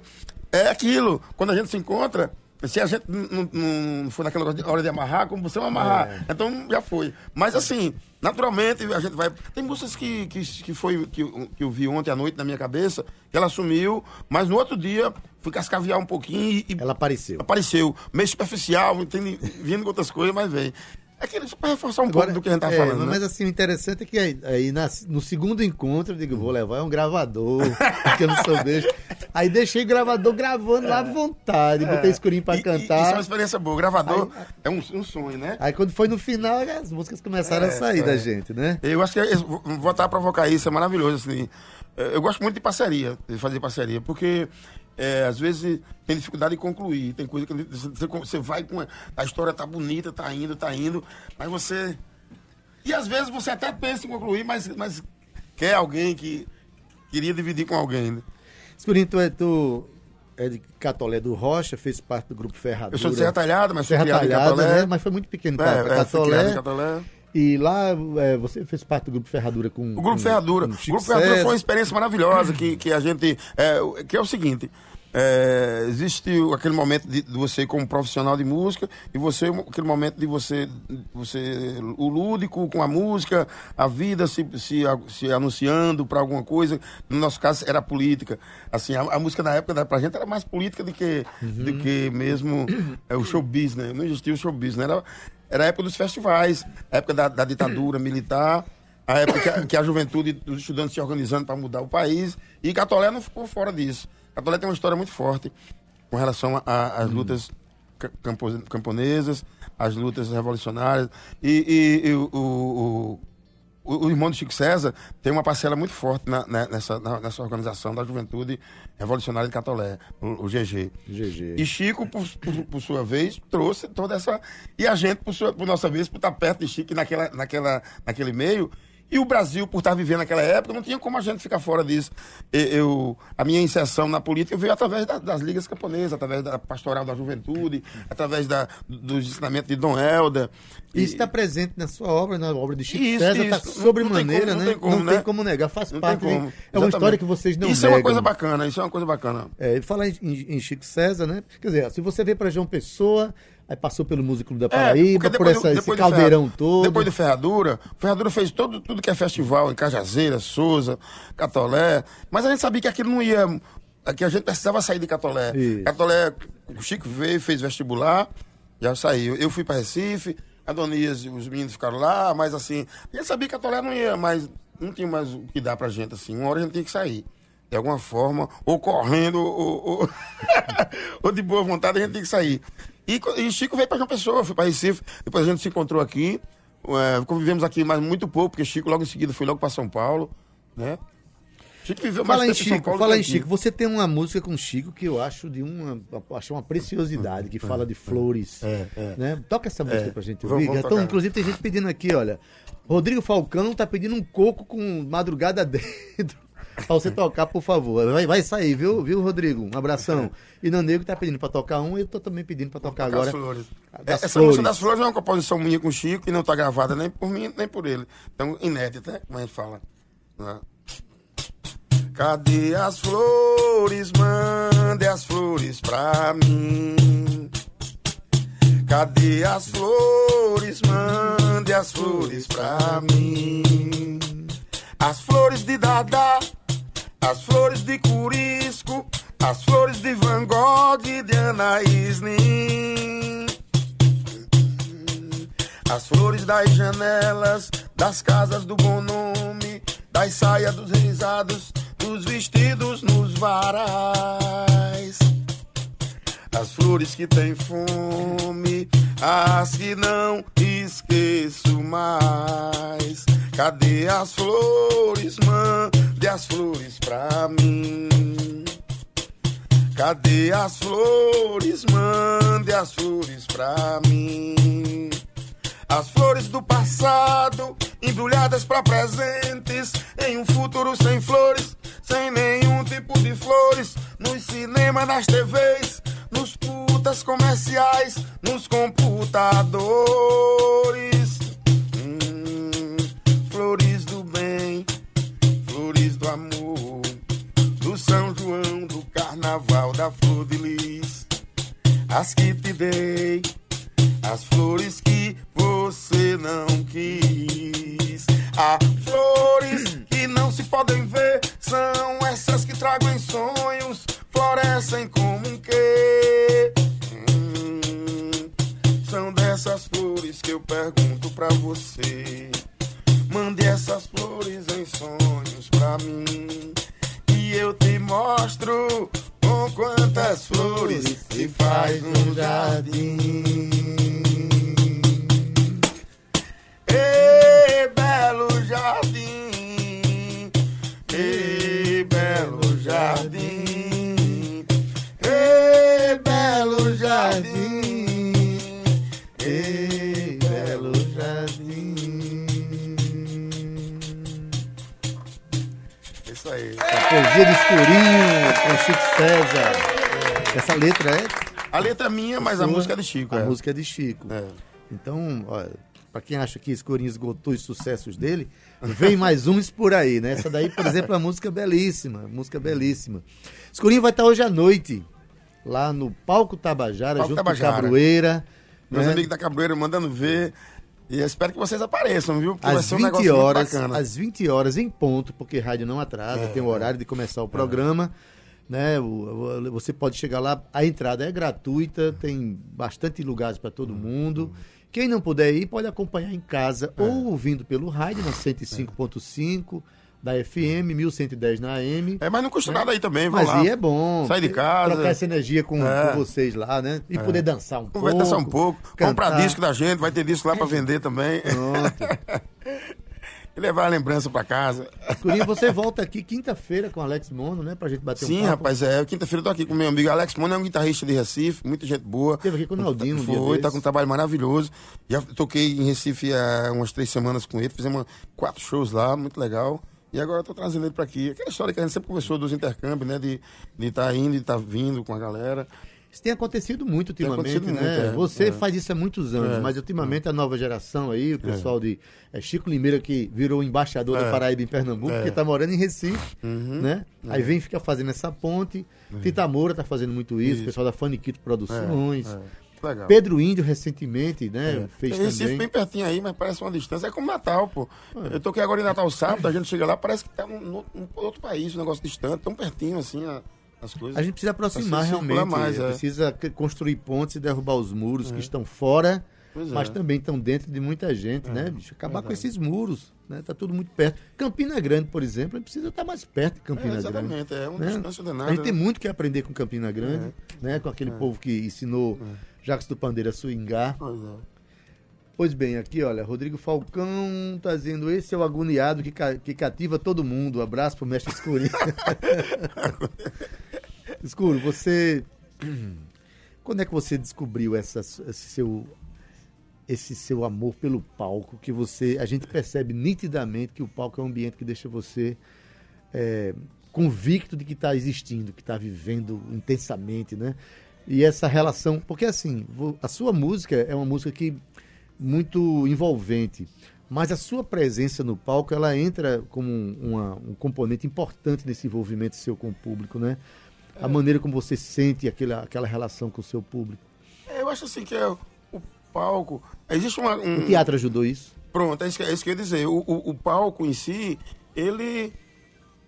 é aquilo, quando a gente se encontra, se a gente não, não- for naquela hora de- amarrar, como você vai amarrar. Então já foi. Mas assim, naturalmente a gente vai. Tem músicas que, que, que foi que, eu- que eu vi ontem à noite na minha cabeça, que ela sumiu, mas no outro dia fui cascaviar um pouquinho e, e Ela apareceu. apareceu. Meio superficial, tem, vindo com outras coisas, mas vem. É que para reforçar um pouco do que a gente tá é, falando. Mas né? assim, o interessante é que aí, aí nas- no segundo encontro eu digo, vou levar um gravador, porque eu não sou beijo. Aí deixei o gravador gravando lá à vontade, botei escurinho pra É. E- Isso é cantar. uma experiência boa. O gravador é um, um sonho, né? Aí quando foi no final, as músicas começaram a É, sair é. da gente, né? Eu acho que é- vo- voltar a provocar isso é maravilhoso. Assim. É, Eu gosto muito de parceria, de fazer parceria, porque é, às vezes tem dificuldade de concluir. Tem coisa que você, vai com. A história tá bonita, tá indo, tá indo, mas você. E às vezes você até pensa em concluir, mas, mas quer alguém que queria dividir com alguém. né? Escurinho, tu é, tu é de Catolé do Rocha, fez parte do grupo Ferradura. Eu sou de Serra Talhada, mas sou Serra criado em Talhada, Catolé. né? Mas foi muito pequeno É, é, Catolé. E lá é, você fez parte do grupo Ferradura com. O Grupo com- Ferradura. com O Grupo Ferradura foi uma experiência maravilhosa que, que a gente. É, que é o seguinte. É, existe aquele momento de, de você como profissional de música e você aquele momento de você você o lúdico com a música a vida se, se, se anunciando para alguma coisa no nosso caso era política assim a, a música na época da, pra gente era mais política do que do que mesmo é, o showbiz né não existia o showbiz né? era era a época dos festivais a época da, da ditadura militar a época que a, que a juventude dos estudantes se organizando para mudar o país. E Catolé não ficou fora disso. Catolé tem uma história muito forte com relação a- a- às lutas ca- campo- camponesas, às lutas revolucionárias. E, e- e o, o, o- o irmão do Chico César tem uma parcela muito forte na- na- nessa, na- nessa organização da juventude revolucionária de Catolé, o, o GG. GG. E Chico, por, por- por sua vez, trouxe toda essa. E a gente, por, sua, por nossa vez, por estar perto de Chico naquela, naquela, naquele meio. E o Brasil, por estar vivendo naquela época, não tinha como a gente ficar fora disso. Eu, a minha inserção na política veio através da- das ligas camponesas, através da pastoral da juventude, através da, dos ensinamentos de Dom Helder. Isso está presente na sua obra, na obra de Chico Isso, César, está. Não- sobremaneira, não né? tem como, não né? tem como negar, faz não parte. como. É uma Exatamente. história que vocês não Isso é uma negam. coisa bacana, isso é uma coisa bacana. É, falar em, em- em Chico César, né? Quer dizer, se você vê para João Pessoa, aí passou pelo Músico da Paraíba, É, por depois essa, do- esse caldeirão todo. Depois do Ferradura, Ferradura fez todo, tudo que é festival em Cajazeira, Souza, Catolé. Mas a gente sabia que aquilo não ia é que a gente precisava sair de Catolé. Isso. Catolé, o Chico veio, fez vestibular, já saiu. Eu fui para Recife, a Donias e os meninos ficaram lá, mas assim, a gente sabia que Catolé não ia mais, não tinha mais o que dar pra gente, assim. Uma hora a gente tinha que sair. De alguma forma, ou correndo, ou, ou, ou de boa vontade, a gente tinha que sair. E, e Chico veio para João Pessoa, fui para Recife, depois a gente se encontrou aqui, é, convivemos aqui, mas muito pouco, porque Chico logo em seguida foi logo para São Paulo, né? Chico viveu Fala em mais em São Chico, Paulo fala em. Chico. Você tem uma música com Chico que eu acho de uma, acho uma preciosidade, que fala de flores. É, é. Né? Toca essa música É. pra gente ouvir. vamos Então, inclusive, tem gente pedindo aqui, olha. Rodrigo Falcão tá pedindo um coco com madrugada dentro. Pra você tocar, por favor. Vai, vai sair, viu, viu, Rodrigo? Um abração. E Nanego tá pedindo pra tocar um, e eu tô também pedindo pra tocar Das agora. flores. Das Essa flores. música das flores é uma composição minha com o Chico e não tá gravada nem por mim, nem por ele. Então, inédita, né? como a gente fala. né? Cadê as flores? Mande as flores pra mim. Cadê as flores? Mande as flores pra mim. As flores de Dada, as flores de Curisco, as flores de Van Gogh e de Anaísnin. As flores das janelas, das casas do bom nome, das saias dos risados, dos vestidos nos varais. As flores que têm fome, as que não esqueço mais. Cadê as flores, mande as flores pra mim. Cadê as flores, mande as flores pra mim. As flores do passado, embrulhadas pra presentes, em um futuro sem flores, sem nenhum tipo de flores, nos cinemas, nas TVs, nos putas comerciais, nos computadores. Hum, flores do bem, flores do amor, do São João, do carnaval, da flor de lis, as que te dei. As flores que você não quis. Há flores que não se podem ver. São essas que trago em sonhos. Florescem como um quê? Hum, são dessas flores que eu pergunto pra você. Mande essas flores em sonhos pra mim. E eu te mostro com quantas flores se faz um jardim. Ei, belo jardim. Ei, belo jardim. Ei, belo jardim. Ei, belo jardim. Isso aí. A poesia do escurinho, com Chico César. Essa letra é. A letra é minha, mas a sua, música é de Chico. A é. música é de Chico. É. Então, olha, pra quem acha que Escurinho esgotou os sucessos dele, vem mais uns por aí, né? Essa daí, por exemplo, é uma música belíssima, música belíssima. Escurinho vai estar hoje à noite, lá no Palco Tabajara, Palco junto Tabajara. com Cabroeira. Meus né? amigos da Cabroeira mandando ver. E eu espero que vocês apareçam, viu? Porque vai Às um 20 negócio muito horas. É, às 20 horas em ponto, porque rádio não atrasa, tem o horário de começar o programa. Né, você pode chegar lá, a entrada é gratuita, tem bastante lugares para todo mundo. Quem não puder ir, pode acompanhar em casa É. ou ouvindo pelo rádio na 105.5 da FM, 1110 na AM. É, mas não custa nada aí também, vão Mas lá. aí é bom. Sai de casa. Trocar essa energia com, É. com vocês lá, né? E poder dançar um pouco. Vai dançar um pouco. Comprar cantar. disco da gente, vai ter disco lá pra vender também. Pronto. e levar a lembrança pra casa. Escurinho, você volta aqui quinta-feira com o Alex Mono, né? Pra gente bater um Sim, papo. rapaz, é. Quinta-feira eu tô aqui com meu amigo Alex Mono, é um guitarrista de Recife, muita gente boa. Teve aqui com o Naldinho um dia Foi, tá desses. com um trabalho maravilhoso. Já toquei em Recife há umas três semanas com ele, fizemos quatro shows lá, muito legal. E agora eu tô trazendo ele pra aqui. Aquela história que a gente sempre conversou dos intercâmbios, né? De estar tá indo e estar tá vindo com a galera. Isso tem acontecido muito Tem ultimamente, acontecido né? muito, é, Você é. faz isso há muitos anos, É, mas ultimamente a nova geração aí, o pessoal de é, Chico Limeira, que virou embaixador da É. Paraíba em Pernambuco, É. porque tá morando em Recife, Uhum. né? Aí vem ficar fazendo essa ponte. Tita Moura tá fazendo muito isso, o Isso. pessoal da Faniquito Produções. É, legal. Pedro Índio, recentemente, né? Fez Tem Recife também. bem pertinho aí, mas parece uma distância. É como Natal, pô. Eu toquei agora em Natal sábado, a gente chega lá, parece que tá num, num- outro país, um negócio distante, tão pertinho assim. a- coisas. A gente precisa aproximar realmente. mais, é. Precisa c- construir pontes e derrubar os muros que estão fora, Pois mas é. também estão dentro de muita gente, né, bicho? Acabar com esses muros, né? Tá tudo muito perto. Campina Grande, por exemplo, precisa estar mais perto de É, Campina Grande. exatamente, é uma né? distância danada. A gente tem né? muito que aprender com Campina Grande, né? Com aquele povo que ensinou Jacques do Pandeiro a swingar. Pois é. Pois bem, aqui, olha, Rodrigo Falcão tá dizendo, esse é o agoniado que, ca- que cativa todo mundo. Abraço pro mestre Escurinho. Escuro, você... Quando é que você descobriu essa, esse seu esse seu amor pelo palco que você a gente percebe nitidamente que o palco é um ambiente que deixa você é, convicto de que está existindo, que está vivendo intensamente, né? E essa relação, porque assim, a sua música é uma música que muito envolvente, mas a sua presença no palco ela entra como um, uma- um componente importante nesse envolvimento seu com o público, né? A maneira como você sente aquela, aquela relação com o seu público. É, Eu acho assim que é o palco. Existe uma, um. O teatro ajudou isso? Pronto, é isso que, é isso que eu ia dizer. O, o, o palco em si, ele,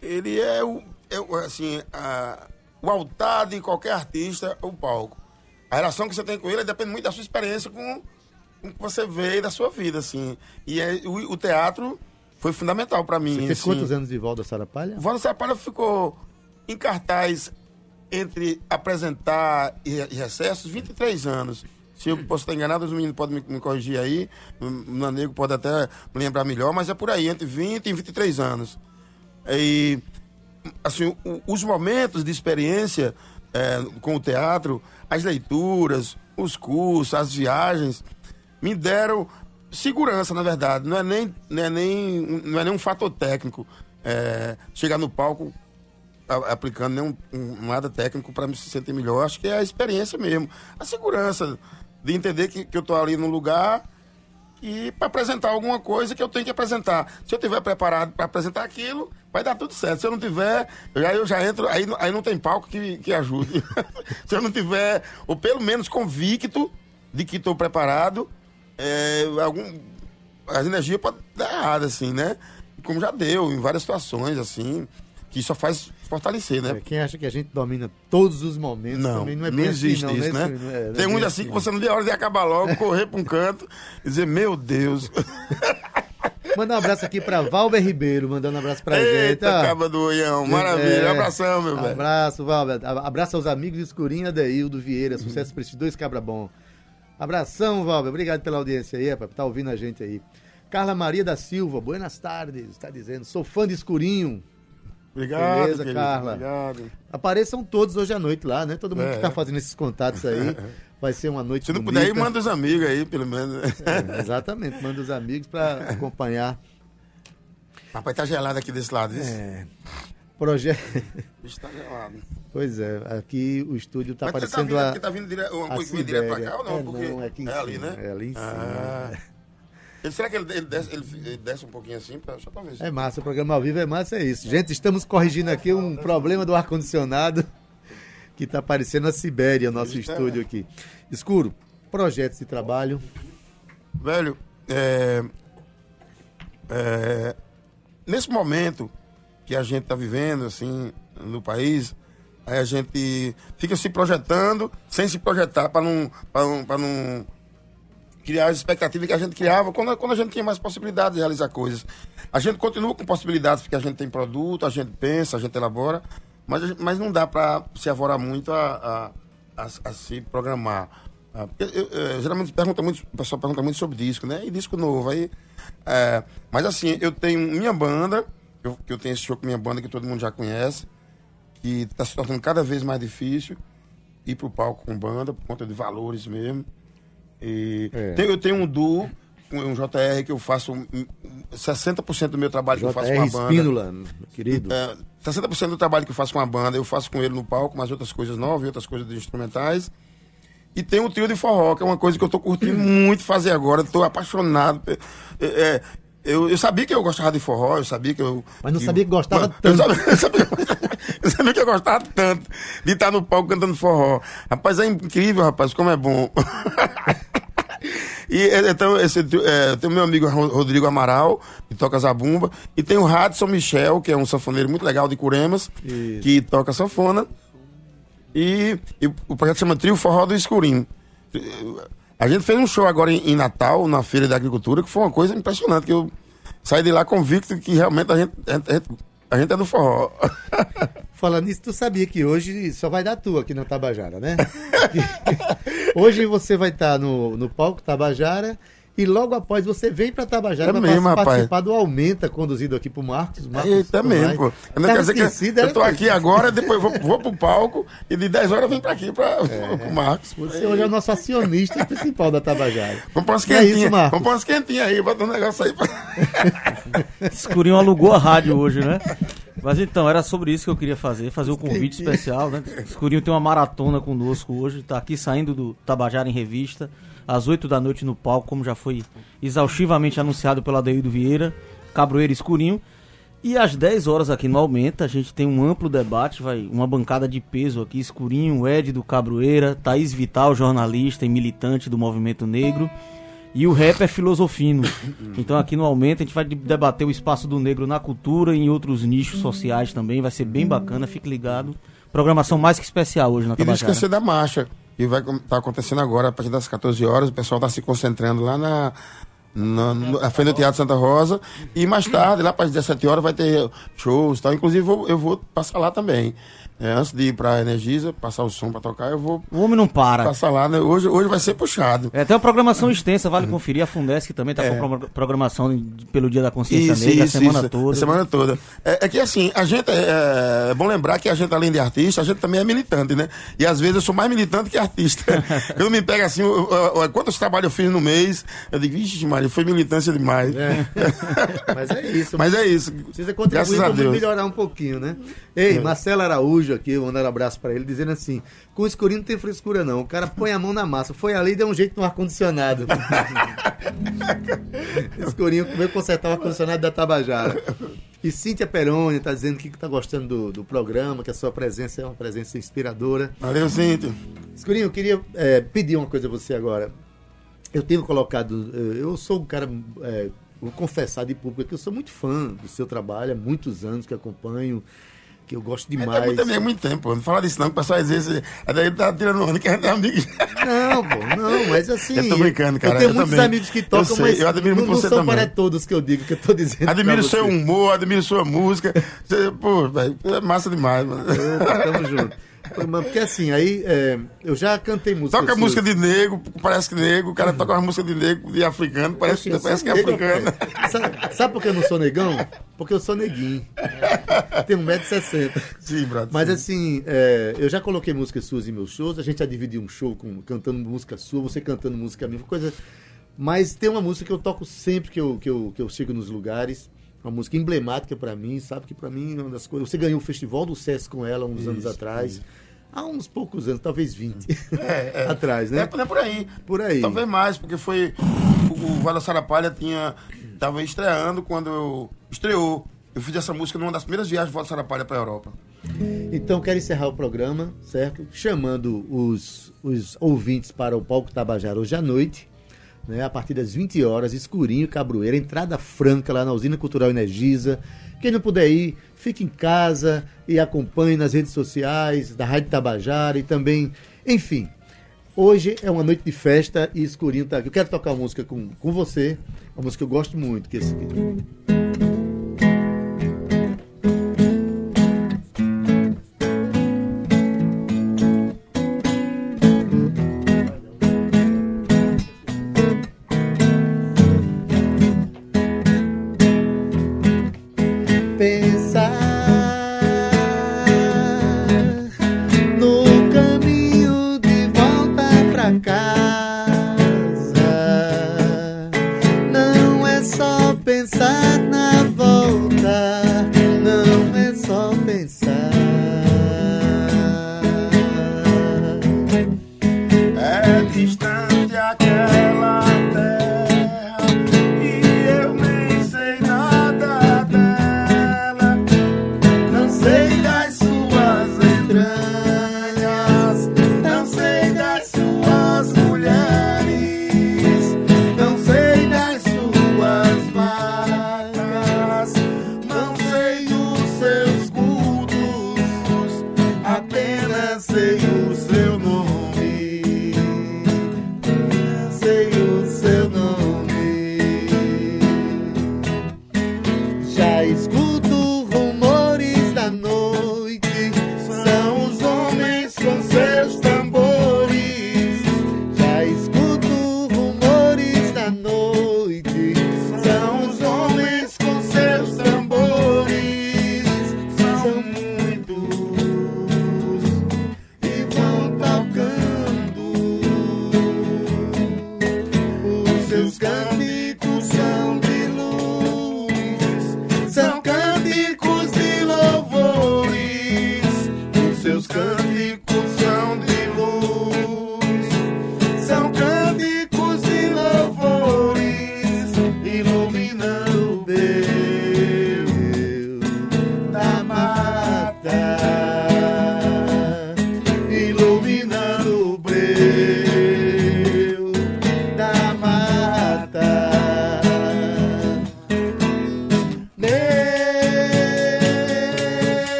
ele é, o, é assim, a, o altar de qualquer artista, é o palco. A relação que você tem com ele depende muito da sua experiência com, com o que você vê e da sua vida, assim. E é, o, o teatro foi fundamental para mim. Você fez assim. quantos anos de Valda Sarapalha? Valdo Sapalha ficou em cartaz entre apresentar e, e recessos 23 anos. Se eu posso estar enganado, os meninos podem me, me corrigir aí. O Nanego pode até me lembrar melhor, mas é por aí, entre 20 e 23 anos. E, assim, o- os momentos de experiência é, com o teatro, as leituras, os cursos, as viagens, me deram segurança, na verdade. Não é nem, não é nem, não é nem um fator técnico. é, chegar no palco aplicando nenhum um- nada técnico para me se sentir melhor. Acho que é a experiência mesmo. A segurança de entender que, que eu estou ali num lugar e para apresentar alguma coisa que eu tenho que apresentar. Se eu tiver preparado para apresentar aquilo, vai dar tudo certo. Se eu não tiver, eu já, eu já entro, aí, aí não tem palco que, que ajude. Se eu não tiver, ou pelo menos convicto de que estou preparado, é, algum, as energias podem dar errado, assim, né? Como já deu em várias situações, assim, que só faz fortalecer, né? É, Quem acha que a gente domina todos os momentos Não, também não é bem existe assim, não, isso, né? Não é- não é Tem bem uns assim que você não vê a hora de acabar logo, correr para um canto e dizer, meu Deus. Manda um abraço aqui pra Valber Ribeiro, mandando um abraço pra gente. Eita, ó. caba do Oião, maravilha. É. Abração, meu velho. Abraço, Valber. A- Abraço aos amigos de Escurinho, Adeildo Vieira. Sucesso pra esses dois cabra bom. Abração, Valber. Obrigado pela audiência aí, rapaz, tá ouvindo a gente aí. Carla Maria da Silva, buenas tardes, está dizendo. Sou fã de Escurinho. Obrigado, Beleza, querido, Carla. Obrigado. Apareçam todos hoje à noite lá, né? Todo mundo É. que tá fazendo esses contatos aí. Vai ser uma noite Se não bonita. puder manda os amigos aí, pelo menos. É, exatamente, manda os amigos pra acompanhar. Rapaz, tá gelado aqui desse lado, viu? É, projeto. O bicho tá gelado. Pois é, aqui o estúdio tá Mas ele parecendo tá vindo, a. tá vindo dire... uma coisa direto pra cá ou não? É, Porque não, é aqui ali, cima, né? é ali em cima. Ah. Ele, será que ele, ele desce, ele, desce um pouquinho assim? Pra, só pra ver. É massa, o programa ao vivo é massa, é isso. Gente, estamos corrigindo aqui um problema do ar-condicionado que tá parecendo a Sibéria, nosso estúdio aqui. Escuro, projetos de trabalho. Velho, é, é, nesse momento que a gente está vivendo, assim, no país, aí a gente fica se projetando sem se projetar para não, pra não, pra não criar as expectativas que a gente criava quando, quando a gente tinha mais possibilidades de realizar coisas. A gente continua com possibilidades porque a gente tem produto, a gente pensa, a gente elabora, mas, mas não dá para se avorar muito a, a, a- a se programar. Ah, porque eu- eu- geralmente pergunta muito, o pessoal pergunta muito sobre disco, né? E disco novo. Aí, é, mas assim, eu tenho minha banda, eu, que eu tenho esse show com minha banda que todo mundo já conhece, que está se tornando cada vez mais difícil ir pro palco com banda, por conta de valores mesmo. E É. tem- eu tenho um duo um JR que eu faço um- um- 60% do meu trabalho que eu faço com JR a banda. Espínola, meu querido. É, 60% do trabalho que eu faço com a banda, eu faço com ele no palco, mas outras coisas novas, outras coisas de instrumentais. E tem o trio de forró, que é uma coisa que eu tô curtindo muito fazer agora, tô apaixonado. É, é, eu, eu sabia que eu gostava de forró, eu sabia que eu. Mas não sabia que gostava Mas- tanto. Eu sabia, eu, sabia, eu sabia que eu gostava tanto de estar no palco cantando forró. Rapaz, é incrível, rapaz, como é bom. E é, então, esse, trio- é, tem o meu amigo Ro- Rodrigo Amaral, que toca zabumba, e tem o Radson Michel, que é um sanfoneiro muito legal de Curemas, Isso. que toca sanfona. E, e o projeto chama Trio Forró do Escurinho. A gente fez um show agora em, em, Natal, na Feira da Agricultura, que foi uma coisa impressionante, que eu saí de lá convicto que realmente a gente, a gente, a gente é do forró. Falando nisso, tu sabia que hoje só vai dar tu aqui na Tabajara, né? hoje você vai estar no, no palco Tabajara e logo após você vem para Tabajara é mesmo, participar rapaz. do Aumenta, conduzido aqui por Marcos. Marcos Eita mesmo, pô. Eu, não quer dizer que eu tô aqui agora, depois vou, vou pro palco e de 10 horas eu venho para aqui para é. o Marcos. Você hoje é o nosso acionista principal da Tabajara. Vamos pôr umas quentinhas, é isso, Marcos? Vamos pôr umas quentinhas aí, bota um negócio aí. Pra... Escurinho alugou a rádio hoje, né? Mas então, era sobre isso que eu queria fazer, fazer o um convite especial, né? Escurinho tem uma maratona conosco hoje, tá aqui saindo do Tabajara em Revista às 8 da noite no palco, como já foi exaustivamente anunciado pela Adeildo Vieira, Cabroeira Escurinho. E às 10 horas aqui no Aumenta, a gente tem um amplo debate, vai uma bancada de peso aqui, Escurinho, Ed do Cabroeira, Thaís Vital, jornalista e militante do movimento negro, e o rap é filosofino. Então aqui no Aumenta a gente vai debater o espaço do negro na cultura e em outros nichos sociais também, vai ser bem bacana, fique ligado. Programação mais que especial hoje na Tabajara. E não esquecer da marcha e vai estar tá acontecendo agora, a partir das 14 horas, o pessoal está se concentrando lá na, na, na frente do Teatro Santa Rosa. E mais tarde, lá para as 17 horas, vai ter shows e tal. Inclusive, eu, eu vou passar lá também. É, antes de ir pra Energisa, passar o som pra tocar, eu vou. O homem não para. Passar lá, né? Hoje, hoje vai ser puxado. É, tem uma programação extensa, vale conferir. A Fundesc também tá é. com programação pelo Dia da Consciência isso, Negra, isso, a semana isso. toda. A semana toda. É, é, que assim, a gente. É, é, bom lembrar que a gente, além de artista, a gente também é militante, né? E às vezes eu sou mais militante que artista. eu me pego assim, eu, eu, eu, quantos trabalhos eu fiz no mês, eu digo, vixe, Maria, foi militância demais. É. Mas é isso. Mas é isso. Precisa contribuir para melhorar um pouquinho, né? Ei, é. Marcelo Araújo aqui, mandando um abraço para ele, dizendo assim: com o escurinho não tem frescura, não. O cara põe a mão na massa. Foi ali e deu um jeito no ar-condicionado. escurinho veio consertar o ar-condicionado da Tabajara. E Cíntia Peroni está dizendo que está gostando do, do, programa, que a sua presença é uma presença inspiradora. Valeu, Cíntia. Escurinho, eu queria é, pedir uma coisa a você agora. Eu tenho colocado. Eh, eu sou um cara. É, vou confessar de público que eu sou muito fã do seu trabalho, há muitos anos que acompanho que eu gosto demais. É, também é muito tempo, não fala disso não, que o pessoal às vezes. Ele tá tirando onda que a gente é amigo. Não, pô, não, mas assim. Eu tô brincando, cara. Eu tenho eu muitos também. amigos que tocam, eu sei, mas eu admiro muito não, você são para todos que eu digo, que eu tô dizendo. Admiro o seu humor, admiro sua música. Pô, véio, é massa demais, mano. Opa, tamo junto. Porque assim, aí é, eu já cantei música. Toca música de negro, parece que negro, o cara toca uma música de negro, de africano, parece, parece que é africano. Sabe, sabe por que eu não sou negão? Porque eu sou neguinho. Tenho 1,60m. Sim, brother. Mas assim, é, eu já coloquei músicas suas em meus shows, a gente já dividiu um show com, cantando música sua, você cantando música minha, coisa. Mas tem uma música que eu toco sempre que eu, que eu, que eu chego nos lugares uma música emblemática para mim, sabe que para mim é uma das coisas. Você ganhou o Festival do SESC com ela uns isso, anos atrás. Isso. Há uns poucos anos, talvez 20 é, é. atrás, né? É, é, por aí. Por aí. Talvez mais, porque foi. O Vale Sarapalha tinha. Tava estreando quando eu. Estreou. Eu fiz essa música numa das primeiras viagens do Vale Sarapalha para a Europa. Então, quero encerrar o programa, certo? Chamando os, os ouvintes para o Palco Tabajara hoje à noite né, a partir das 20 horas, escurinho, Cabroeira, entrada franca lá na Usina Cultural Energisa. Quem não puder ir, fique em casa e acompanhe nas redes sociais da Rádio Tabajara e também, enfim. Hoje é uma noite de festa e escurinho tá aqui. Eu quero tocar uma música com, com você, uma música que eu gosto muito, que é esse aqui.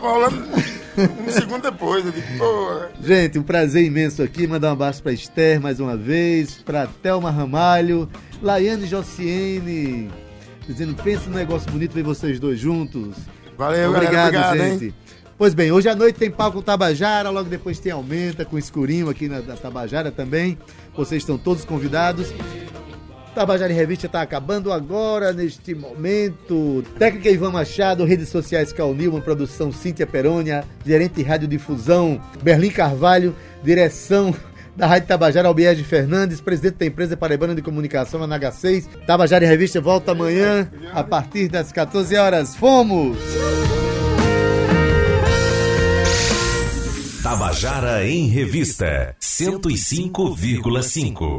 Tava rolando um segundo depois. Eu digo, pô. Gente, um prazer imenso aqui. Mandar um abraço pra Esther mais uma vez, pra Thelma Ramalho, Laiane Jociene, dizendo: pensa num negócio bonito ver vocês dois juntos. Valeu, obrigado, galera, obrigado, gente. hein? Pois bem, hoje à noite tem palco Tabajara, logo depois tem Aumenta com Escurinho aqui na, na Tabajara também. Vocês estão todos convidados. Tabajara em Revista está acabando agora, neste momento. Técnica Ivan Machado, redes sociais Cal produção Cíntia Perônia, gerente de radiodifusão Berlim Carvalho, direção da Rádio Tabajara Albiege Fernandes, presidente da empresa Paraibana de Comunicação, na H6. Tabajara em Revista volta amanhã, a partir das 14 horas. Fomos! Tabajara em Revista 105,5.